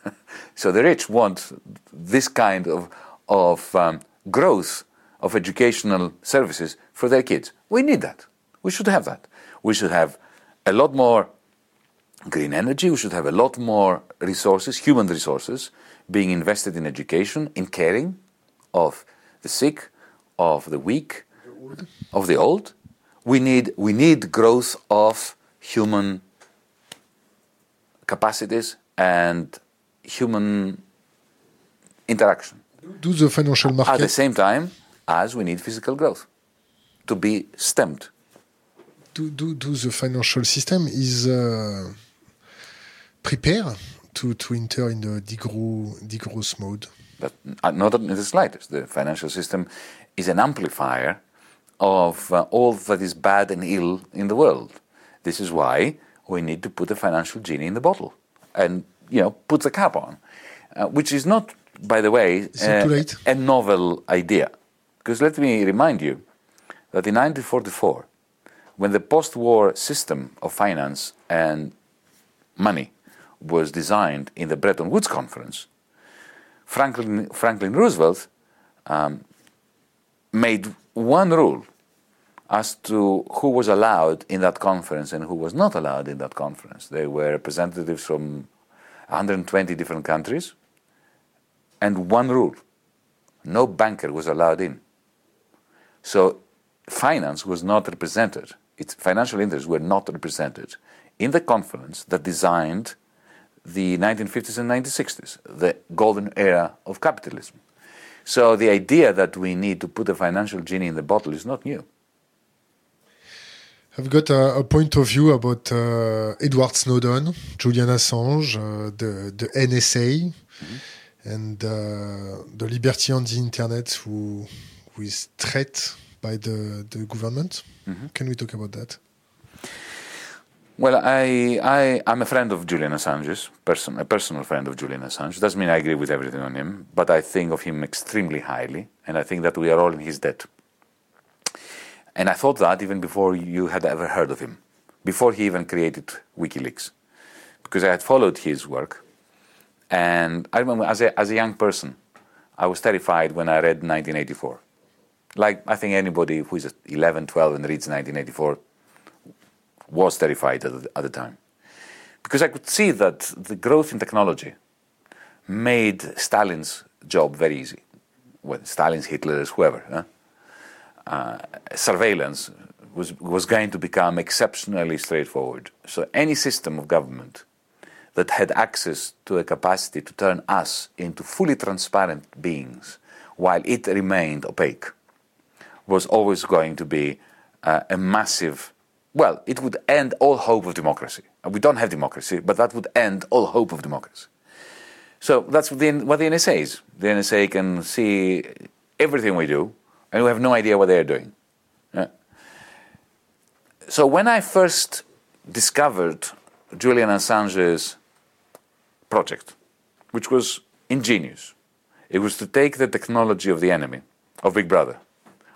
so the rich want this kind of, of um, growth of educational services for their kids. We need that. We should have that. We should have a lot more green energy. We should have a lot more resources, human resources, being invested in education, in caring of the sick, of the weak, of the old. We need, we need growth of human capacities and human interaction. Do the financial market. At the same time as we need physical growth to be stemmed. Do, do, do the financial system is uh, prepared to, to enter in the degrowth, degrowth mode? But uh, not in the slightest. The financial system is an amplifier of uh, all that is bad and ill in the world. This is why we need to put the financial genie in the bottle and you know put the cap on, uh, which is not, by the way, uh, a novel idea. Because let me remind you that in 1944, when the post-war system of finance and money was designed in the Bretton Woods Conference, Franklin, Franklin Roosevelt um, made one rule as to who was allowed in that conference and who was not allowed in that conference. There were representatives from 120 different countries, and one rule no banker was allowed in. So finance was not represented, its financial interests were not represented in the conference that designed the 1950s and 1960s, the golden era of capitalism. So the idea that we need to put a financial genie in the bottle is not new. I've got a, a point of view about uh, Edward Snowden, Julian Assange, uh, the, the NSA, mm-hmm. And uh, the liberty on the internet who, who is threat by the, the government. Mm-hmm. Can we talk about that? Well, I, I, I'm a friend of Julian Assange's, person, a personal friend of Julian Assange. Doesn't mean I agree with everything on him, but I think of him extremely highly, and I think that we are all in his debt. And I thought that even before you had ever heard of him, before he even created WikiLeaks, because I had followed his work. And I remember as a, as a young person, I was terrified when I read 1984. Like I think anybody who is 11, 12 and reads 1984 was terrified at the, at the time. Because I could see that the growth in technology made Stalin's job very easy. Well, Stalin's, Hitler's, whoever. Huh? uh, surveillance was, was going to become exceptionally straightforward. So any system of government that had access to a capacity to turn us into fully transparent beings while it remained opaque was always going to be uh, a massive well, it would end all hope of democracy. We don't have democracy, but that would end all hope of democracy. So that's what the, what the NSA is. The NSA can see everything we do, and we have no idea what they're doing. Yeah. So when I first discovered Julian Assange's project, which was ingenious, it was to take the technology of the enemy, of Big Brother,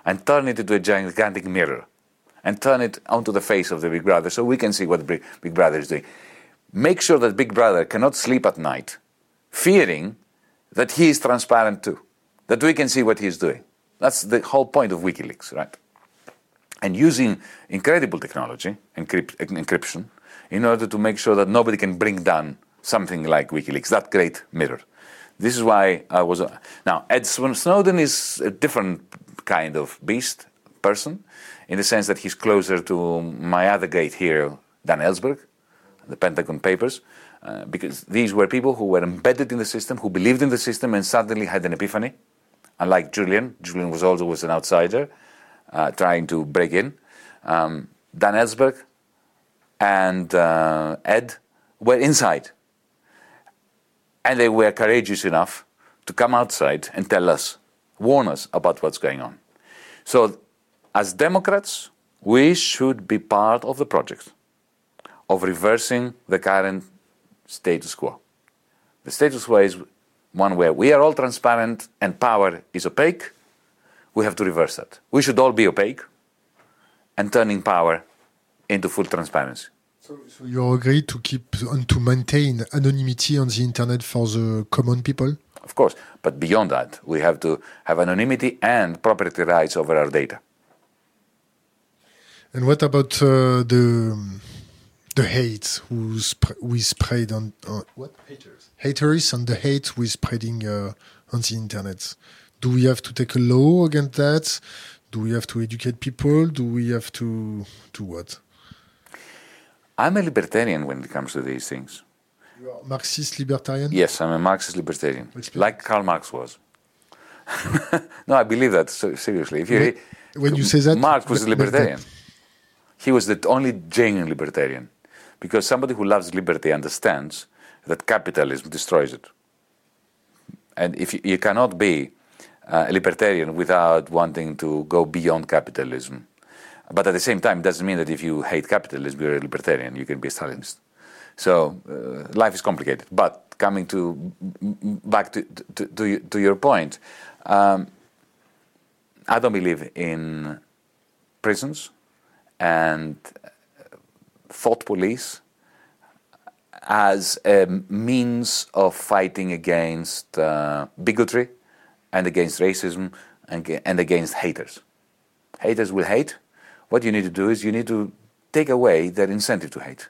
and turn it into a gigantic mirror, and turn it onto the face of the Big Brother so we can see what Big Brother is doing. Make sure that Big Brother cannot sleep at night, fearing that he is transparent too, that we can see what he is doing. That's the whole point of WikiLeaks, right? And using incredible technology, encrypt, encryption, in order to make sure that nobody can bring down something like WikiLeaks, that great mirror. This is why I was. Uh, now, Ed Snowden is a different kind of beast, person, in the sense that he's closer to my other great hero, Dan Ellsberg, the Pentagon Papers, uh, because these were people who were embedded in the system, who believed in the system, and suddenly had an epiphany. Unlike Julian, Julian was also was an outsider, uh, trying to break in. Um, Dan Ellsberg and uh, Ed were inside, and they were courageous enough to come outside and tell us, warn us about what's going on. So, as Democrats, we should be part of the project of reversing the current status quo. The status quo is one where we are all transparent and power is opaque. We have to reverse that. We should all be opaque and turning power into full transparency. So, so you agree to keep and to maintain anonymity on the internet for the common people? Of course, but beyond that, we have to have anonymity and property rights over our data. And what about uh, the the hate who we spread on uh, what haters haters and the hate we spreading uh, on the internet? Do we have to take a law against that? Do we have to educate people? Do we have to do what? I'm a libertarian when it comes to these things. You are Marxist libertarian? Yes, I'm a Marxist libertarian, like Karl Marx was. no, I believe that so, seriously. If you, when you say that, Marx was a libertarian. He was the only genuine libertarian, because somebody who loves liberty understands that capitalism destroys it. And if you, you cannot be uh, a libertarian without wanting to go beyond capitalism, but at the same time, it doesn't mean that if you hate capitalism, you're a libertarian. You can be a Stalinist. So uh, life is complicated. But coming to back to to, to, to your point, um, I don't believe in prisons and thought police as a means of fighting against uh, bigotry and against racism and, and against haters. Haters will hate. What you need to do is you need to take away that incentive to hate.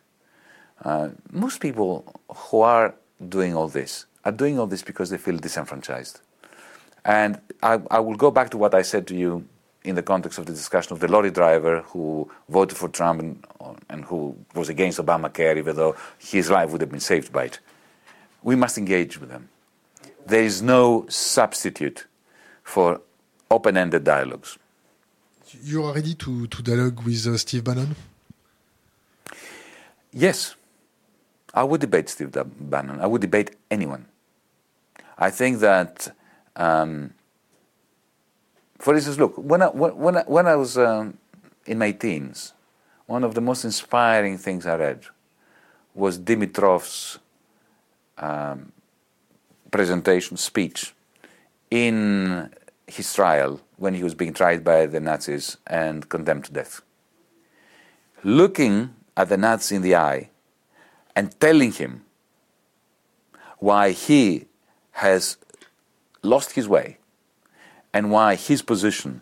Uh, most people who are doing all this are doing all this because they feel disenfranchised. And I, I, will go back to what I said to you in the context of the discussion of the lorry driver who voted for Trump and, and who was against Obamacare, even though his life would have been saved by it. We must engage with them. There is no substitute for open ended dialogues. You are ready to, to dialogue with uh, Steve Bannon? Yes. I would debate Steve Bannon. I would debate anyone. I think that, um, for instance, look, when I, when I, when I was um, in my teens, one of the most inspiring things I read was Dimitrov's um, presentation speech in his trial when he was being tried by the Nazis and condemned to death. Looking at the Nazi in the eye and telling him why he has lost his way and why his position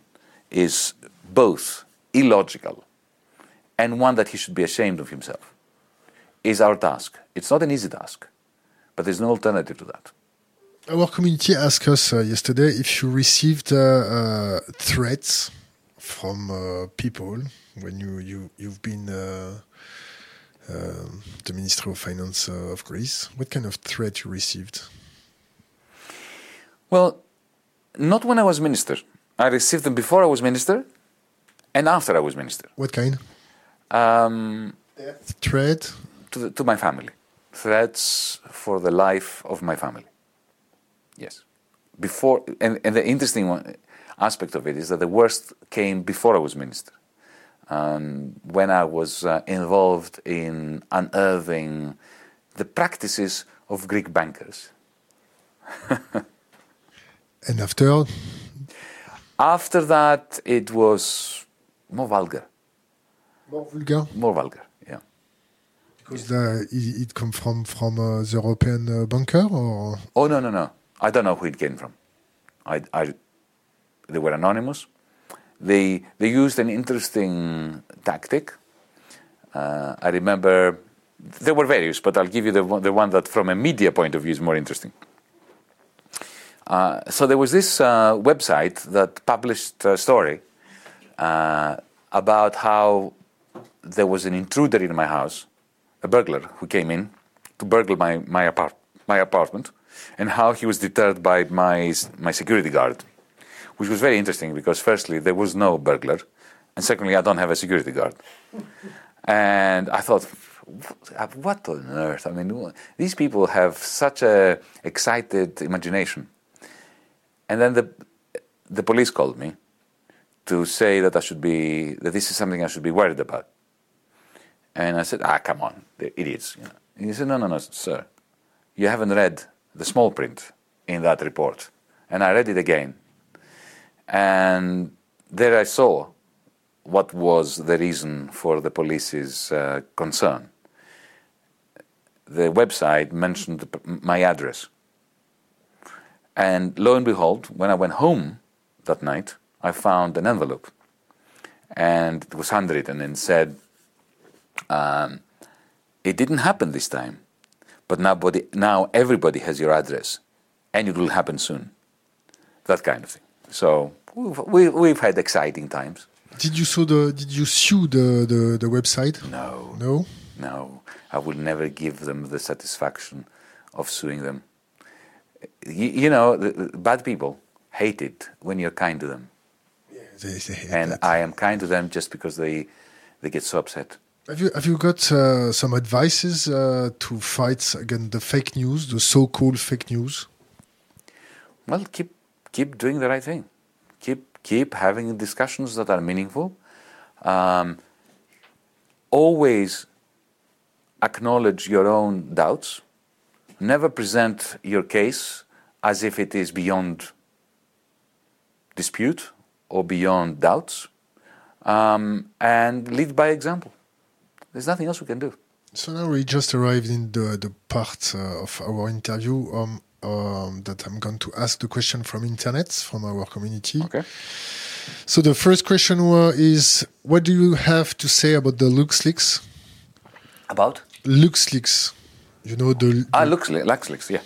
is both illogical and one that he should be ashamed of himself is our task. It's not an easy task, but there's no alternative to that. Our community asked us uh, yesterday if you received uh, uh, threats from uh, people when you, you, you've been uh, um, the Ministry of Finance of Greece. What kind of threat you received? Well, not when I was minister. I received them before I was minister and after I was minister. What kind? Um, Threat? To, the, to my family. Threats for the life of my family. Yes. Before, and, and the interesting one, aspect of it is that the worst came before I was minister um, when I was uh, involved in unearthing the practices of Greek bankers. and after? After that, it was more vulgar. More vulgar? More vulgar, yeah. Because the, it, it come from, from uh, the European uh, banker? or? Oh, no, no, no. I don't know who it came from. I, I, they were anonymous. They, they used an interesting tactic. Uh, I remember there were various, but I'll give you the one, the one that, from a media point of view, is more interesting. Uh, so there was this uh, website that published a story uh, about how there was an intruder in my house, a burglar who came in to burgle my, my, apart- my apartment, and how he was deterred by my, my security guard, which was very interesting because, firstly, there was no burglar, and secondly, I don't have a security guard. And I thought, what on earth? I mean, these people have such a excited imagination. And then the the police called me to say that I should be that this is something I should be worried about. And I said, ah, come on, they're idiots. You know. He said, no, no, no, sir, you haven't read the small print in that report. And I read it again. And there I saw what was the reason for the police's uh, concern. The website mentioned my address. And lo and behold, when I went home that night, I found an envelope. And it was handwritten and said, um, It didn't happen this time, but now, body, now everybody has your address, and it will happen soon. That kind of thing. So we've, we, we've had exciting times. Did you sue the Did you sue the, the, the website? No. No. No. I will never give them the satisfaction of suing them. You, you know, the, the bad people hate it when you're kind to them. Yeah, they, they and that. I am kind to them just because they they get so upset. Have you have you got uh, some advices uh, to fight against the fake news, the so-called fake news? Well, keep keep doing the right thing. Keep keep having discussions that are meaningful. Um, always acknowledge your own doubts. Never present your case as if it is beyond dispute or beyond doubts, um, and lead by example. There's nothing else we can do. So now we just arrived in the, the part uh, of our interview um, um, that I'm going to ask the question from internet, from our community. Okay. So the first question wa- is, what do you have to say about the LuxLeaks? About? LuxLeaks, you know the, Ah, LuxLeaks, LuxLeaks, yeah.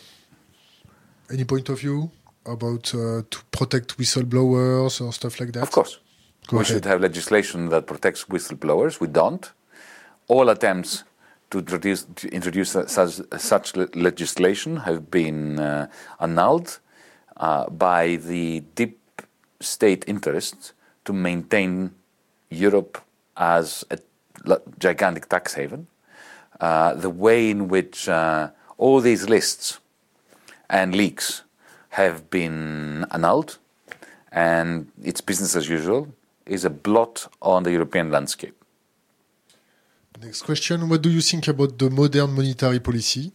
any point of view about uh, to protect whistleblowers or stuff like that? Of course. Go we ahead. should have legislation that protects whistleblowers. We don't. All attempts to introduce, to introduce such, such legislation have been uh, annulled uh, by the deep state interests to maintain Europe as a gigantic tax haven. Uh, the way in which uh, all these lists and leaks have been annulled and it's business as usual is a blot on the European landscape. Next question: What do you think about the modern monetary policy,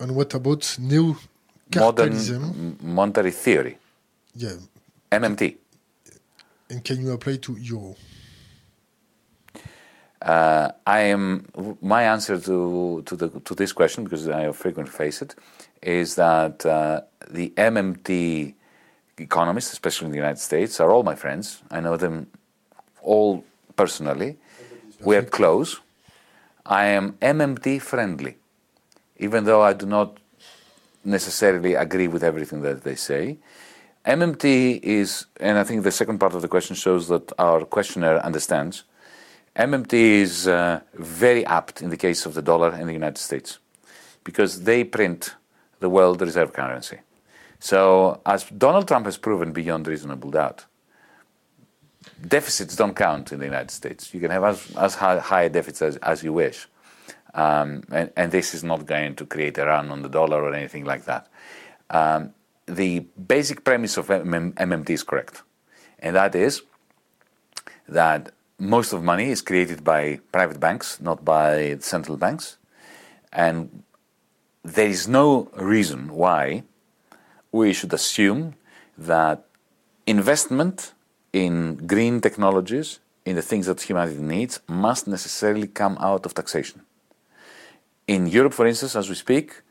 and what about neo Modern monetary theory, Yeah, MMT. and can you apply to euro? Uh, I am my answer to to, the, to this question because I frequently face it is that uh, the MMT economists, especially in the United States, are all my friends. I know them all personally. We're close. I am MMT friendly, even though I do not necessarily agree with everything that they say. MMT is, and I think the second part of the question shows that our questioner understands. MMT is uh, very apt in the case of the dollar in the United States because they print the world reserve currency. So, as Donald Trump has proven beyond reasonable doubt, deficits don't count in the United States. You can have as, as high, high a deficit as, as you wish. Um, and, and this is not going to create a run on the dollar or anything like that. Um, the basic premise of MM, MMT is correct, and that is that most of money is created by private banks, not by central banks, and there is no reason why we should assume that investment in green technologies, in the things that humanity needs, must necessarily come out of taxation. In Europe, for instance, as we speak,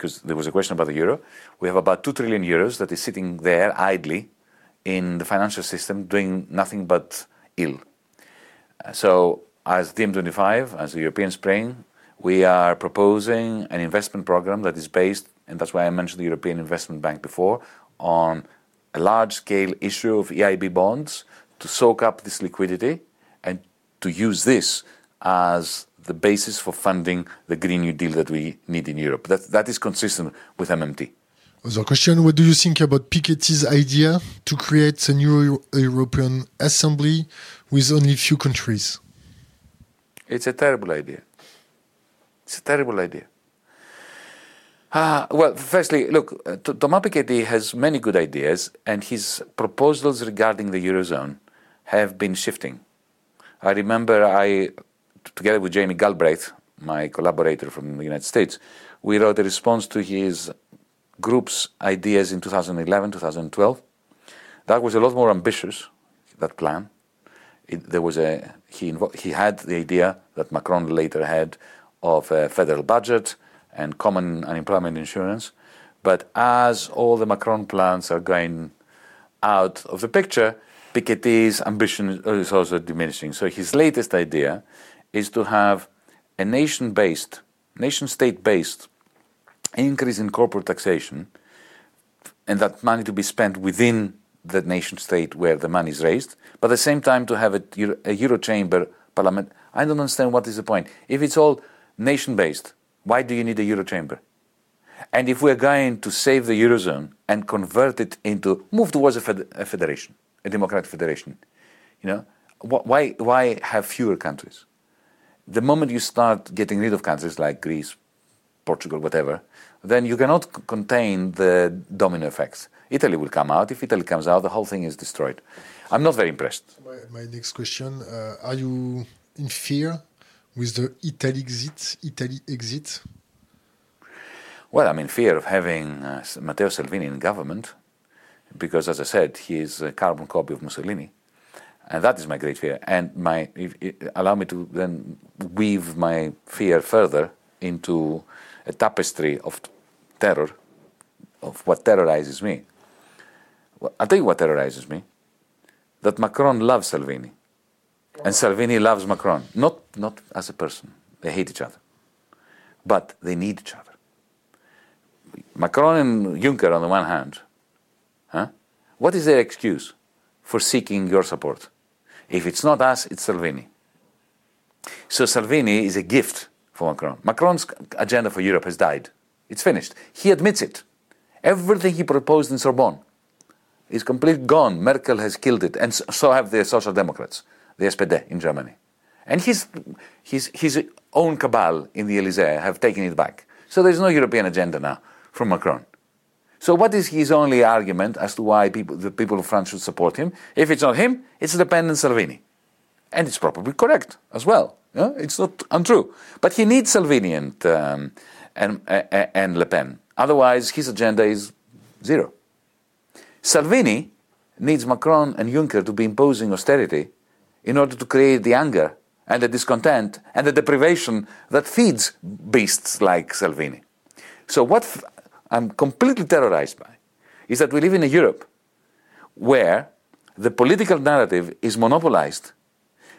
because there was a question about the euro. We have about 2 trillion euros that is sitting there idly in the financial system doing nothing but ill. Uh, so, as DiEM25, as the European Spring, we are proposing an investment program that is based, and that's why I mentioned the European Investment Bank before, on a large scale issue of EIB bonds to soak up this liquidity and to use this as the basis for funding the Green New Deal that we need in Europe. That, that is consistent with MMT. Other question What do you think about Piketty's idea to create a new European Assembly with only few countries? It's a terrible idea. It's a terrible idea. Uh, well, firstly, look, uh, Thomas Piketty has many good ideas, and his proposals regarding the Eurozone have been shifting. I remember I, together with Jamie Galbraith, my collaborator from the United States, we wrote a response to his group's ideas in 2011, 2012. That was a lot more ambitious, that plan. It, there was a, he, he had the idea that Macron later had of a federal budget and common unemployment insurance. But as all the Macron plans are going out of the picture, Piketty's ambition is also diminishing. So his latest idea is to have a nation based, nation state based increase in corporate taxation and that money to be spent within the nation state where the money is raised, but at the same time to have a, a Euro chamber parliament. I don't understand what is the point. If it's all nation based, why do you need a Euro chamber? And if we're going to save the Eurozone and convert it into, move towards a, fed, a federation, a democratic federation, you know, wh- why, why have fewer countries? The moment you start getting rid of countries like Greece, Portugal, whatever, then you cannot c- contain the domino effects. Italy will come out. If Italy comes out, the whole thing is destroyed. I'm not very impressed. My, my next question uh, Are you in fear with the Italy exit? Italy exit? Well, I'm in fear of having uh, Matteo Salvini in government because, as I said, he is a carbon copy of Mussolini. And that is my great fear. And my, if, if, allow me to then weave my fear further into a tapestry of terror, of what terrorizes me. Well, I'll tell you what terrorizes me that Macron loves Salvini. And Salvini loves Macron. Not, not as a person, they hate each other. But they need each other. Macron and Juncker on the one hand, huh? what is their excuse for seeking your support? If it's not us, it's Salvini. So Salvini is a gift for Macron. Macron's agenda for Europe has died. It's finished. He admits it. Everything he proposed in Sorbonne is completely gone. Merkel has killed it, and so have the Social Democrats, the SPD in Germany. And his, his, his own cabal in the Elysee have taken it back. So there's no European agenda now from Macron. So what is his only argument as to why people, the people of France should support him? If it's not him, it's Le Pen and Salvini. And it's probably correct as well. Yeah? It's not untrue. But he needs Salvini and, um, and, uh, and Le Pen. Otherwise, his agenda is zero. Salvini needs Macron and Juncker to be imposing austerity in order to create the anger and the discontent and the deprivation that feeds beasts like Salvini. So, what I'm completely terrorized by is that we live in a Europe where the political narrative is monopolized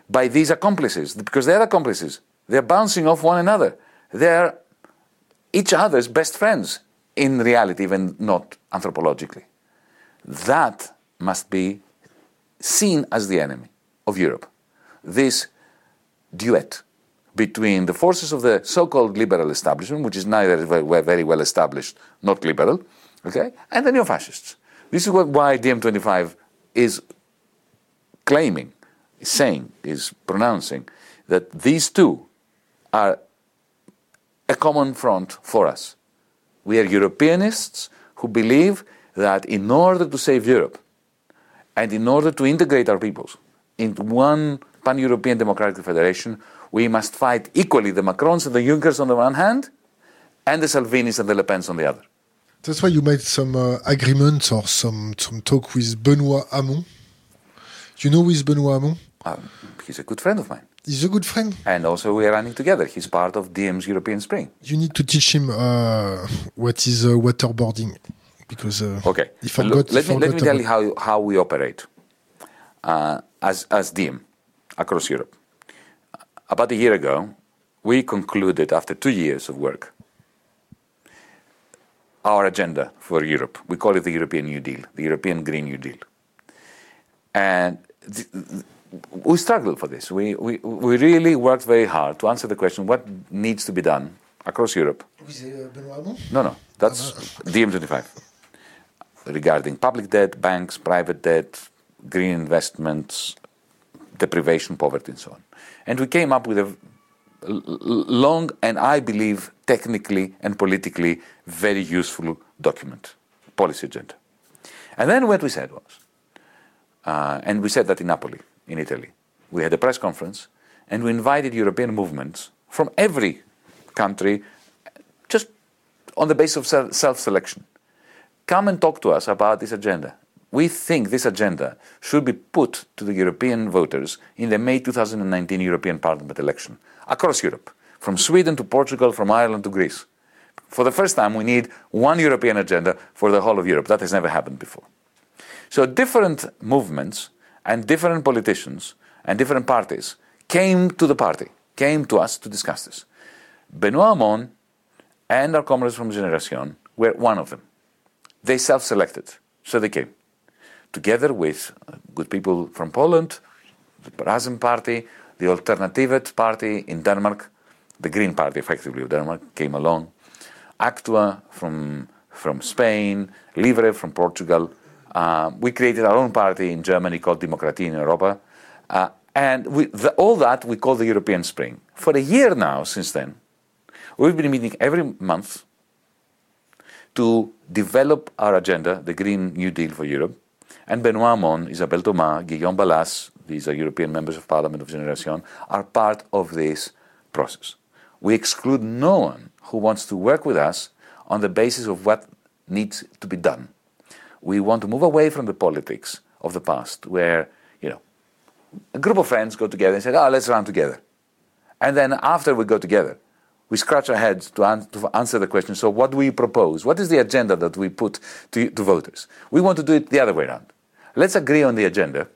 by these accomplices because they're accomplices. They're bouncing off one another. They're each other's best friends in reality, even not anthropologically. That must be seen as the enemy of Europe. This duet between the forces of the so-called liberal establishment, which is neither very well established, not liberal, okay, and the neo-fascists. This is what, why DiEM25 is claiming, is saying, is pronouncing that these two are a common front for us. We are Europeanists who believe that in order to save Europe and in order to integrate our peoples into one pan European democratic federation, we must fight equally the Macrons and the Junckers on the one hand and the Salvinis and the Le Pens on the other. That's why you made some uh, agreements or some, some talk with Benoit Hamon. You know with Benoit Hamon? Uh, he's a good friend of mine. He's a good friend. And also we are running together. He's part of DiEM's European Spring. You need to teach him uh, what is uh, waterboarding. Because uh, okay, he forgot, let, he me, let me tell you how, how we operate uh, as, as DiEM across Europe. About a year ago, we concluded after two years of work our agenda for Europe. We call it the European New Deal, the European Green New Deal. And th- th- we struggled for this. We, we, we really worked very hard to answer the question what needs to be done across Europe uh, no, no, that's DiEM25. Regarding public debt, banks, private debt, green investments, deprivation, poverty, and so on. And we came up with a long and I believe technically and politically very useful document, policy agenda. And then what we said was, uh, and we said that in Napoli, in Italy, we had a press conference and we invited European movements from every country just on the basis of self selection. Come and talk to us about this agenda. We think this agenda should be put to the European voters in the May 2019 European Parliament election across Europe, from Sweden to Portugal, from Ireland to Greece. For the first time, we need one European agenda for the whole of Europe. That has never happened before. So different movements and different politicians and different parties came to the party, came to us to discuss this. Benoît Hamon and our comrades from Generation were one of them. They self selected, so they came. Together with good people from Poland, the Razem Party, the Alternativet Party in Denmark, the Green Party effectively of Denmark came along, Actua from, from Spain, Livre from Portugal. Uh, we created our own party in Germany called Demokratie in Europa. Uh, and we, the, all that we call the European Spring. For a year now, since then, we've been meeting every month to develop our agenda, the Green New Deal for Europe. And Benoît Hamon, Isabelle Thomas, Guillaume Balas, these are European members of Parliament of Generation, are part of this process. We exclude no one who wants to work with us on the basis of what needs to be done. We want to move away from the politics of the past, where you know a group of friends go together and say, "Oh, let's run together," and then after we go together, we scratch our heads to, an- to answer the question. So, what do we propose? What is the agenda that we put to, to voters? We want to do it the other way around. Let's agree on the agenda.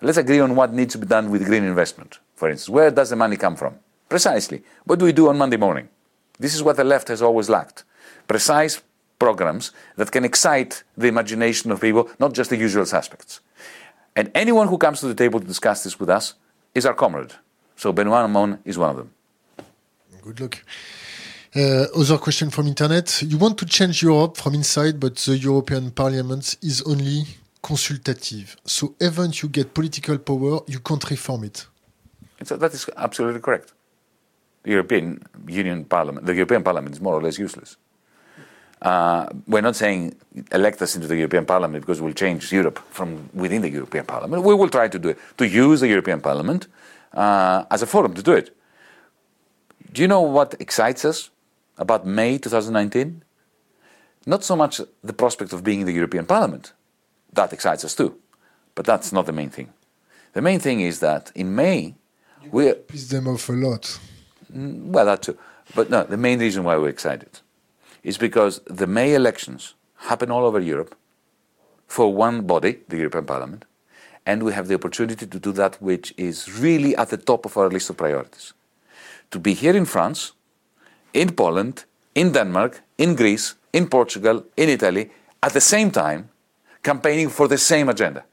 Let's agree on what needs to be done with green investment. For instance, where does the money come from? Precisely. What do we do on Monday morning? This is what the left has always lacked. Precise programs that can excite the imagination of people, not just the usual suspects. And anyone who comes to the table to discuss this with us is our comrade. So Benoît Hamon is one of them. Good luck. Uh, other question from internet. You want to change Europe from inside, but the European Parliament is only consultative. So even you get political power, you can't reform it. So that is absolutely correct. The European Union Parliament, the European Parliament is more or less useless. Uh, we're not saying elect us into the European Parliament because we'll change Europe from within the European Parliament. We will try to do it, to use the European Parliament uh, as a forum to do it. Do you know what excites us about May 2019? Not so much the prospect of being in the European Parliament. That excites us too. But that's not the main thing. The main thing is that in May, we Piss them off a lot. Mm, well, that too. But no, the main reason why we're excited is because the May elections happen all over Europe for one body, the European Parliament, and we have the opportunity to do that which is really at the top of our list of priorities. To be here in France, in Poland, in Denmark, in Greece, in Portugal, in Italy, at the same time, campaigning for the same agenda.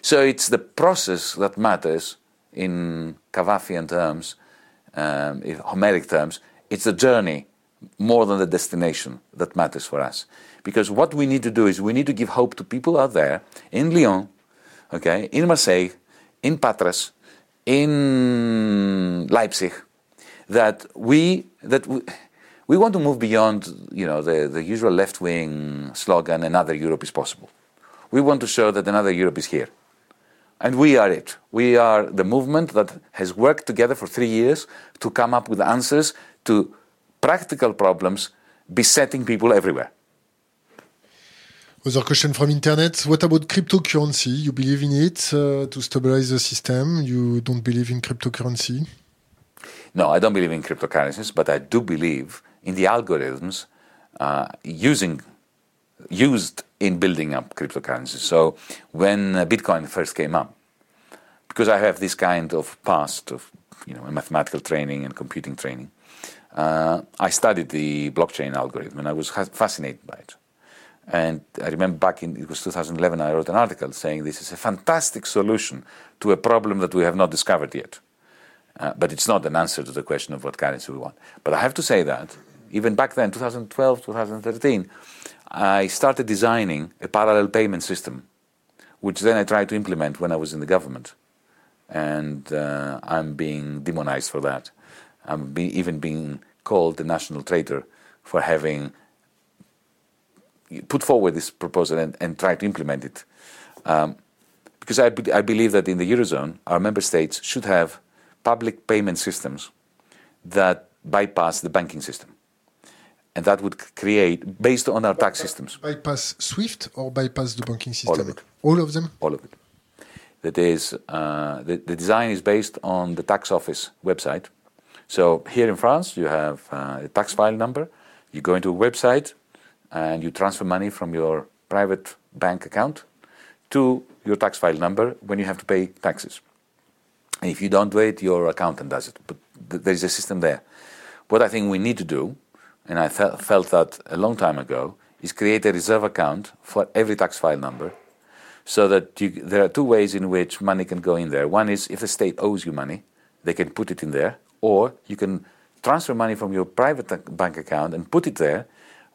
So it's the process that matters in Cavafian terms, um, in Homeric terms. It's the journey more than the destination that matters for us. Because what we need to do is we need to give hope to people out there in Lyon, okay, in Marseille, in Patras, in Leipzig, that we that we, we want to move beyond you know the, the usual left wing slogan another Europe is possible. We want to show that another Europe is here. And we are it. We are the movement that has worked together for three years to come up with answers to practical problems besetting people everywhere. Other question from internet. What about cryptocurrency? You believe in it uh, to stabilize the system? You don't believe in cryptocurrency? No, I don't believe in cryptocurrencies, but I do believe in the algorithms uh, using used in building up cryptocurrencies. So when uh, Bitcoin first came up, because I have this kind of past of you know mathematical training and computing training, uh, I studied the blockchain algorithm and I was fascinated by it. And I remember back in it was 2011, I wrote an article saying this is a fantastic solution to a problem that we have not discovered yet. Uh, but it's not an answer to the question of what currency we want. But I have to say that even back then, 2012, 2013, I started designing a parallel payment system, which then I tried to implement when I was in the government. And uh, I'm being demonized for that. I'm be, even being called the national traitor for having put forward this proposal and, and to implement it. Um, because I, be, I believe that in the Eurozone, our member states should have public payment systems that bypass the banking system. And that would create, based on our tax systems. Bypass SWIFT or bypass the banking system? All of it. All of them? All of it. That is, uh, the, the design is based on the tax office website. So here in France, you have uh, a tax file number. You go into a website, and you transfer money from your private bank account to your tax file number when you have to pay taxes. If you don't do it, your accountant does it. But th- there is a system there. What I think we need to do, and I fe- felt that a long time ago, is create a reserve account for every tax file number so that you, there are two ways in which money can go in there. One is if the state owes you money, they can put it in there, or you can transfer money from your private bank account and put it there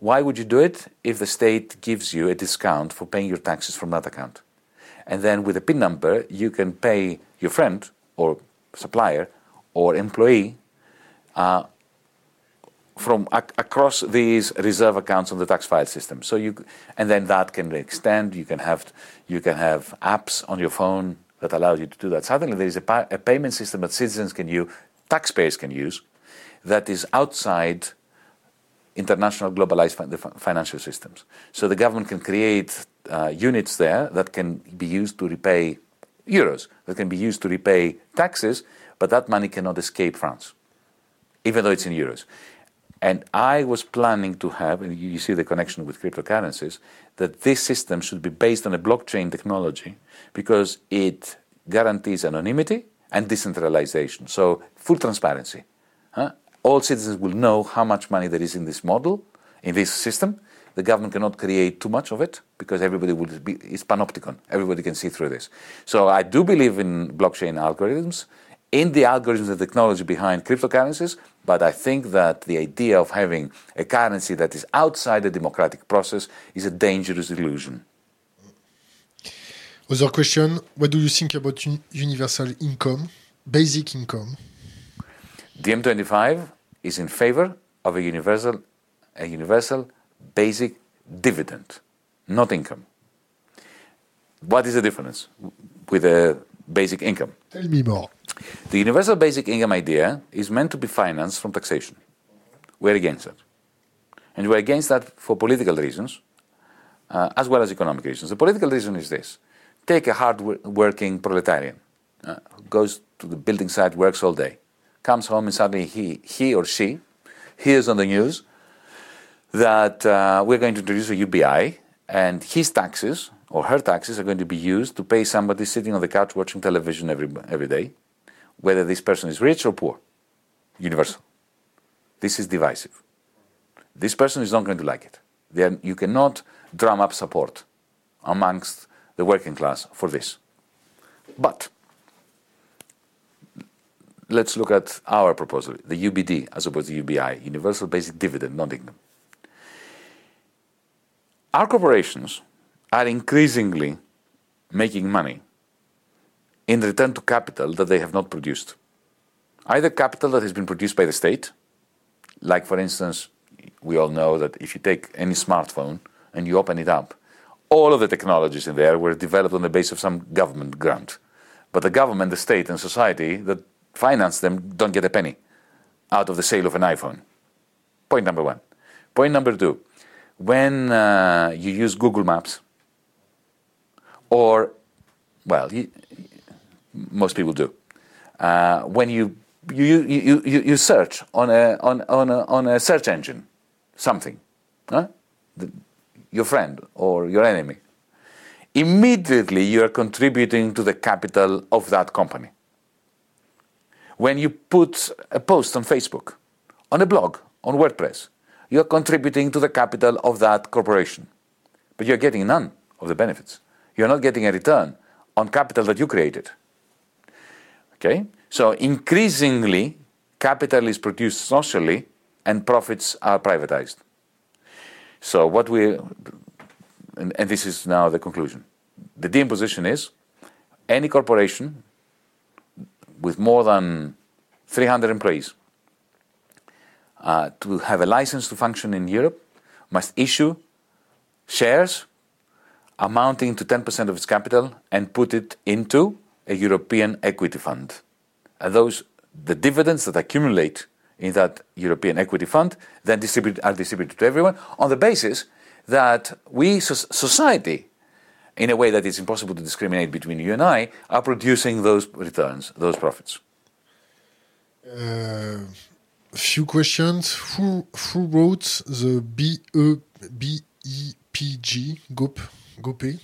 why would you do it if the state gives you a discount for paying your taxes from that account? And then with a PIN number, you can pay your friend or supplier or employee uh, from ac- across these reserve accounts on the tax file system. So you, and then that can extend. You can have you can have apps on your phone that allow you to do that. Suddenly, there is a, pa- a payment system that citizens can use, taxpayers can use, that is outside international globalized financial systems. So the government can create uh, units there that can be used to repay euros, that can be used to repay taxes, but that money cannot escape France, even though it's in euros. And I was planning to have, and you see the connection with cryptocurrencies, that this system should be based on a blockchain technology because it guarantees anonymity and decentralization. So full transparency. Huh? all citizens will know how much money there is in this model, in this system. The government cannot create too much of it because everybody will be, it's panopticon. Everybody can see through this. So I do believe in blockchain algorithms, in the algorithms and technology behind cryptocurrencies, but I think that the idea of having a currency that is outside the democratic process is a dangerous illusion. Other question What do you think about un universal income, basic income? DiEM25 is in favor of a universal, a universal basic dividend, not income. What is the difference with a basic income? Tell me more. The universal basic income idea is meant to be financed from taxation. We're against that. And we're against that for political reasons, uh, as well as economic reasons. The political reason is this take a hard working proletarian, uh, goes to the building site, works all day comes home and suddenly he, he or she hears on the news that uh, we're going to introduce a UBI and his taxes or her taxes are going to be used to pay somebody sitting on the couch watching television every, every day, whether this person is rich or poor. Universal. This is divisive. This person is not going to like it. Are, you cannot drum up support amongst the working class for this. But let's look at our proposal, the UBD as opposed to UBI, Universal Basic Dividend, not income. Our corporations are increasingly making money in return to capital that they have not produced. Either capital that has been produced by the state, like for instance, we all know that if you take any smartphone and you open it up, all of the technologies in there were developed on the basis of some government grant. But the government, the state, and society that finance them don't get a penny out of the sale of an iPhone. Point number one. Point number two when uh, you use Google Maps, or, well, you, most people do, uh, when you, you, you, you, you search on a, on, on, a, on a search engine something, huh? the, your friend or your enemy, immediately you are contributing to the capital of that company. When you put a post on Facebook, on a blog, on WordPress, you're contributing to the capital of that corporation. But you're getting none of the benefits. You're not getting a return on capital that you created. Okay? So increasingly, capital is produced socially and profits are privatized. So what we, and, and this is now the conclusion. The DiEM position is any corporation with more than 300 employees uh, to have a license to function in Europe must issue shares amounting to 10% of its capital and put it into a European equity fund. And those, the dividends that accumulate in that European equity fund then distribute, are distributed to everyone on the basis that we, society, in a way that it's impossible to discriminate between you and I, are producing those returns, those profits. Uh, few questions. Who, who wrote the B E B E P G? GOP GOPE?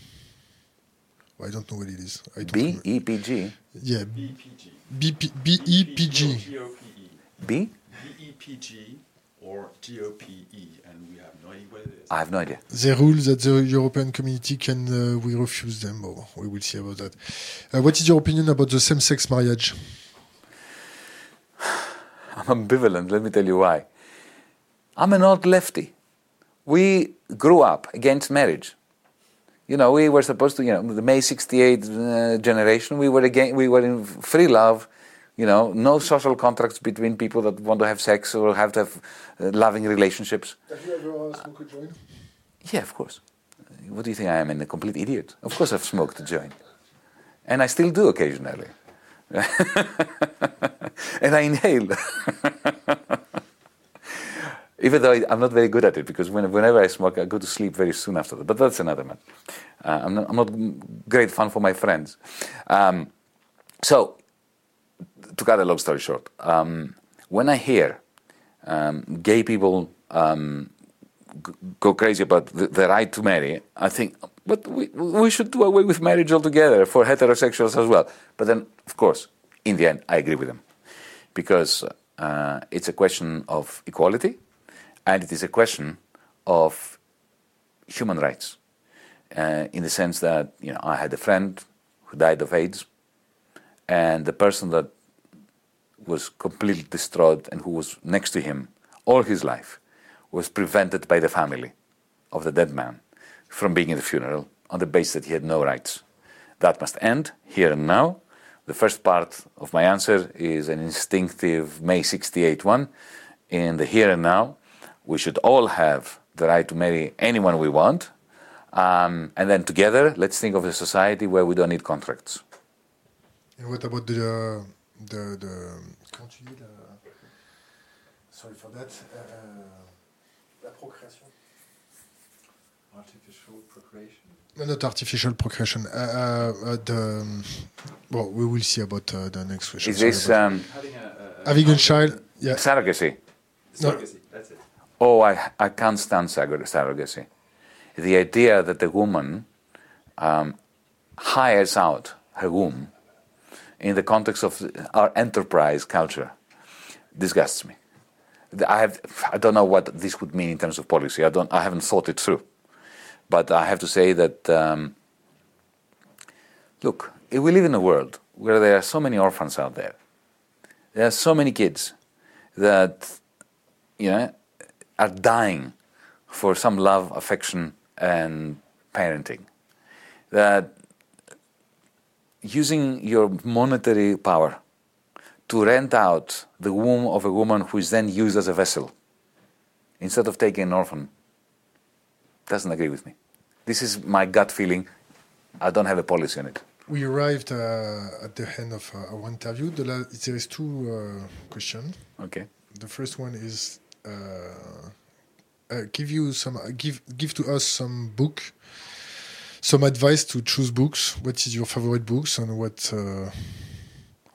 I don't know what it is. I don't B E P G? Yeah. BPG. B P B E P G. G-O-P-E. B? B-E-P-G or G-O-P-E, and we have no idea what it is. I have no idea. They rule that the European community can uh, we refuse them. Oh, we will see about that. Uh, what is your opinion about the same-sex marriage? I'm ambivalent, let me tell you why. I'm an old lefty. We grew up against marriage. You know, we were supposed to, you know, the May 68 uh, generation, we were, again, we were in free love, you know, no social contracts between people that want to have sex or have to have uh, loving relationships. Have you ever smoked a joint? Yeah, of course. What do you think I am, a complete idiot? Of course I've smoked a joint. And I still do occasionally. and I inhale. Even though I, am not very good at it, because when, whenever I smoke, I go to sleep very soon after that. But that's another matter. Uh, I'm, not, I'm, not, great fun for my friends. Um, so, to cut a long story short, um, when I hear um, gay people um, go crazy about the, the, right to marry, I think, but we, we should do away with marriage altogether for heterosexuals as well. But then, of course, in the end, I agree with them because uh, it's a question of equality and it is a question of human rights uh, in the sense that you know I had a friend who died of AIDS and the person that was completely distraught and who was next to him all his life was prevented by the family of the dead man from being in the funeral on the basis that he had no rights. That must end here and now the first part of my answer is an instinctive May 68 one. In the here and now, we should all have the right to marry anyone we want. Um, and then together, let's think of a society where we don't need contracts. And what about the, the, the sorry for that, uh, la procréation? Artificial procreation? No, not artificial procreation. Uh, uh, the, um, well, we will see about uh, the next question. Is this um, Having a, a, having a child? Yeah. surrogacy? surrogacy, that's it. Oh, I, I can't stand surrogacy. The idea that the woman um, hires out her womb in the context of our enterprise culture disgusts me. I have I don't know what this would mean in terms of policy. I don't I haven't thought it through. But I have to say that, um, look, we live in a world where there are so many orphans out there. There are so many kids that, you know, are dying for some love, affection, and parenting. That using your monetary power to rent out the womb of a woman who is then used as a vessel instead of taking an orphan doesn't agree with me. This is my gut feeling. I don't have a policy on it. We arrived uh, at the end of uh, our interview. The la- there is two uh, questions. Okay. The first one is uh, uh, give you some give give to us some book, some advice to choose books. What is your favorite books and what?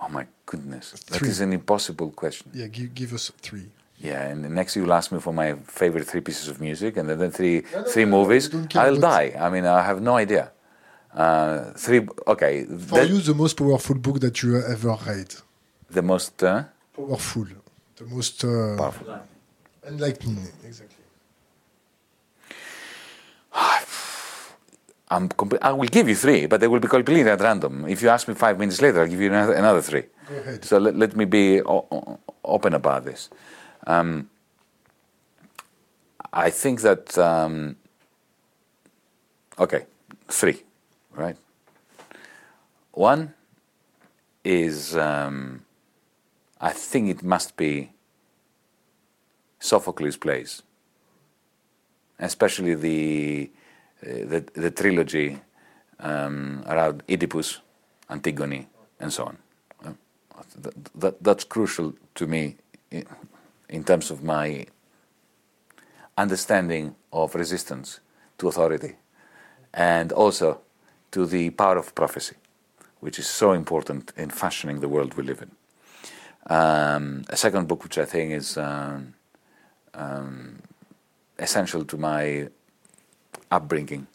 Oh my goodness, that Three. is an impossible question. yeah, give give us three. Yeah, and next you'll ask me for my favorite three pieces of music, and then three No, no, three no, movies. I'll die. I mean, I have no idea. Uh, three. Okay, For that- you, the most powerful book that you ever read. the most uh, Powerful, the most uh, powerful. enlightening. Exactly. I'm comple- I will give you three, but they will be completely at random. If you ask me five minutes later, I'll give you another, another three. Go ahead. So let, let me be o- open about this. Um, I think that, um, okay, three, right? One is, um, I think it must be Sophocles' plays, especially the, the, the trilogy um, around Oedipus, Antigone, and so on. That, that, that's crucial to me in, in terms of my understanding of resistance to authority and also to the power of prophecy, which is so important in fashioning the world we live in. Um, a second book, which I think is um, um, essential to my upbringing,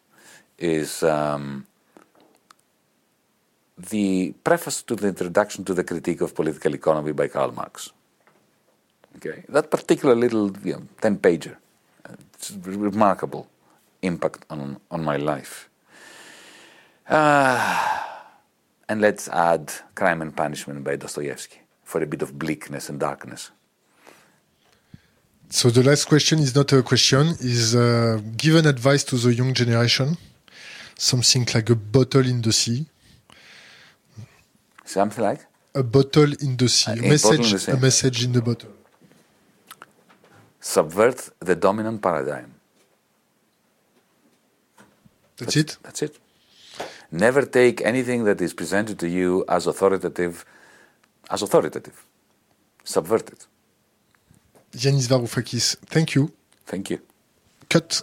is um, the preface to the introduction to the critique of political economy by Karl Marx. Okay, that particular little you know, ten pager, it's remarkable impact on on my life. Uh, and let's add Crime and Punishment by Dostoevsky for a bit of bleakness and darkness. So the last question is not a question. Is uh, given advice to the young generation, something like a bottle in the sea. Something like A bottle in the sea. A- A, a bottle in message. the sea. A message in the bottle. subvert the dominant paradigm. That's it. That's it. Never take anything that is presented to you as authoritative as authoritative. Subvert it. Yanis Varoufakis, thank you. Thank you. Cut.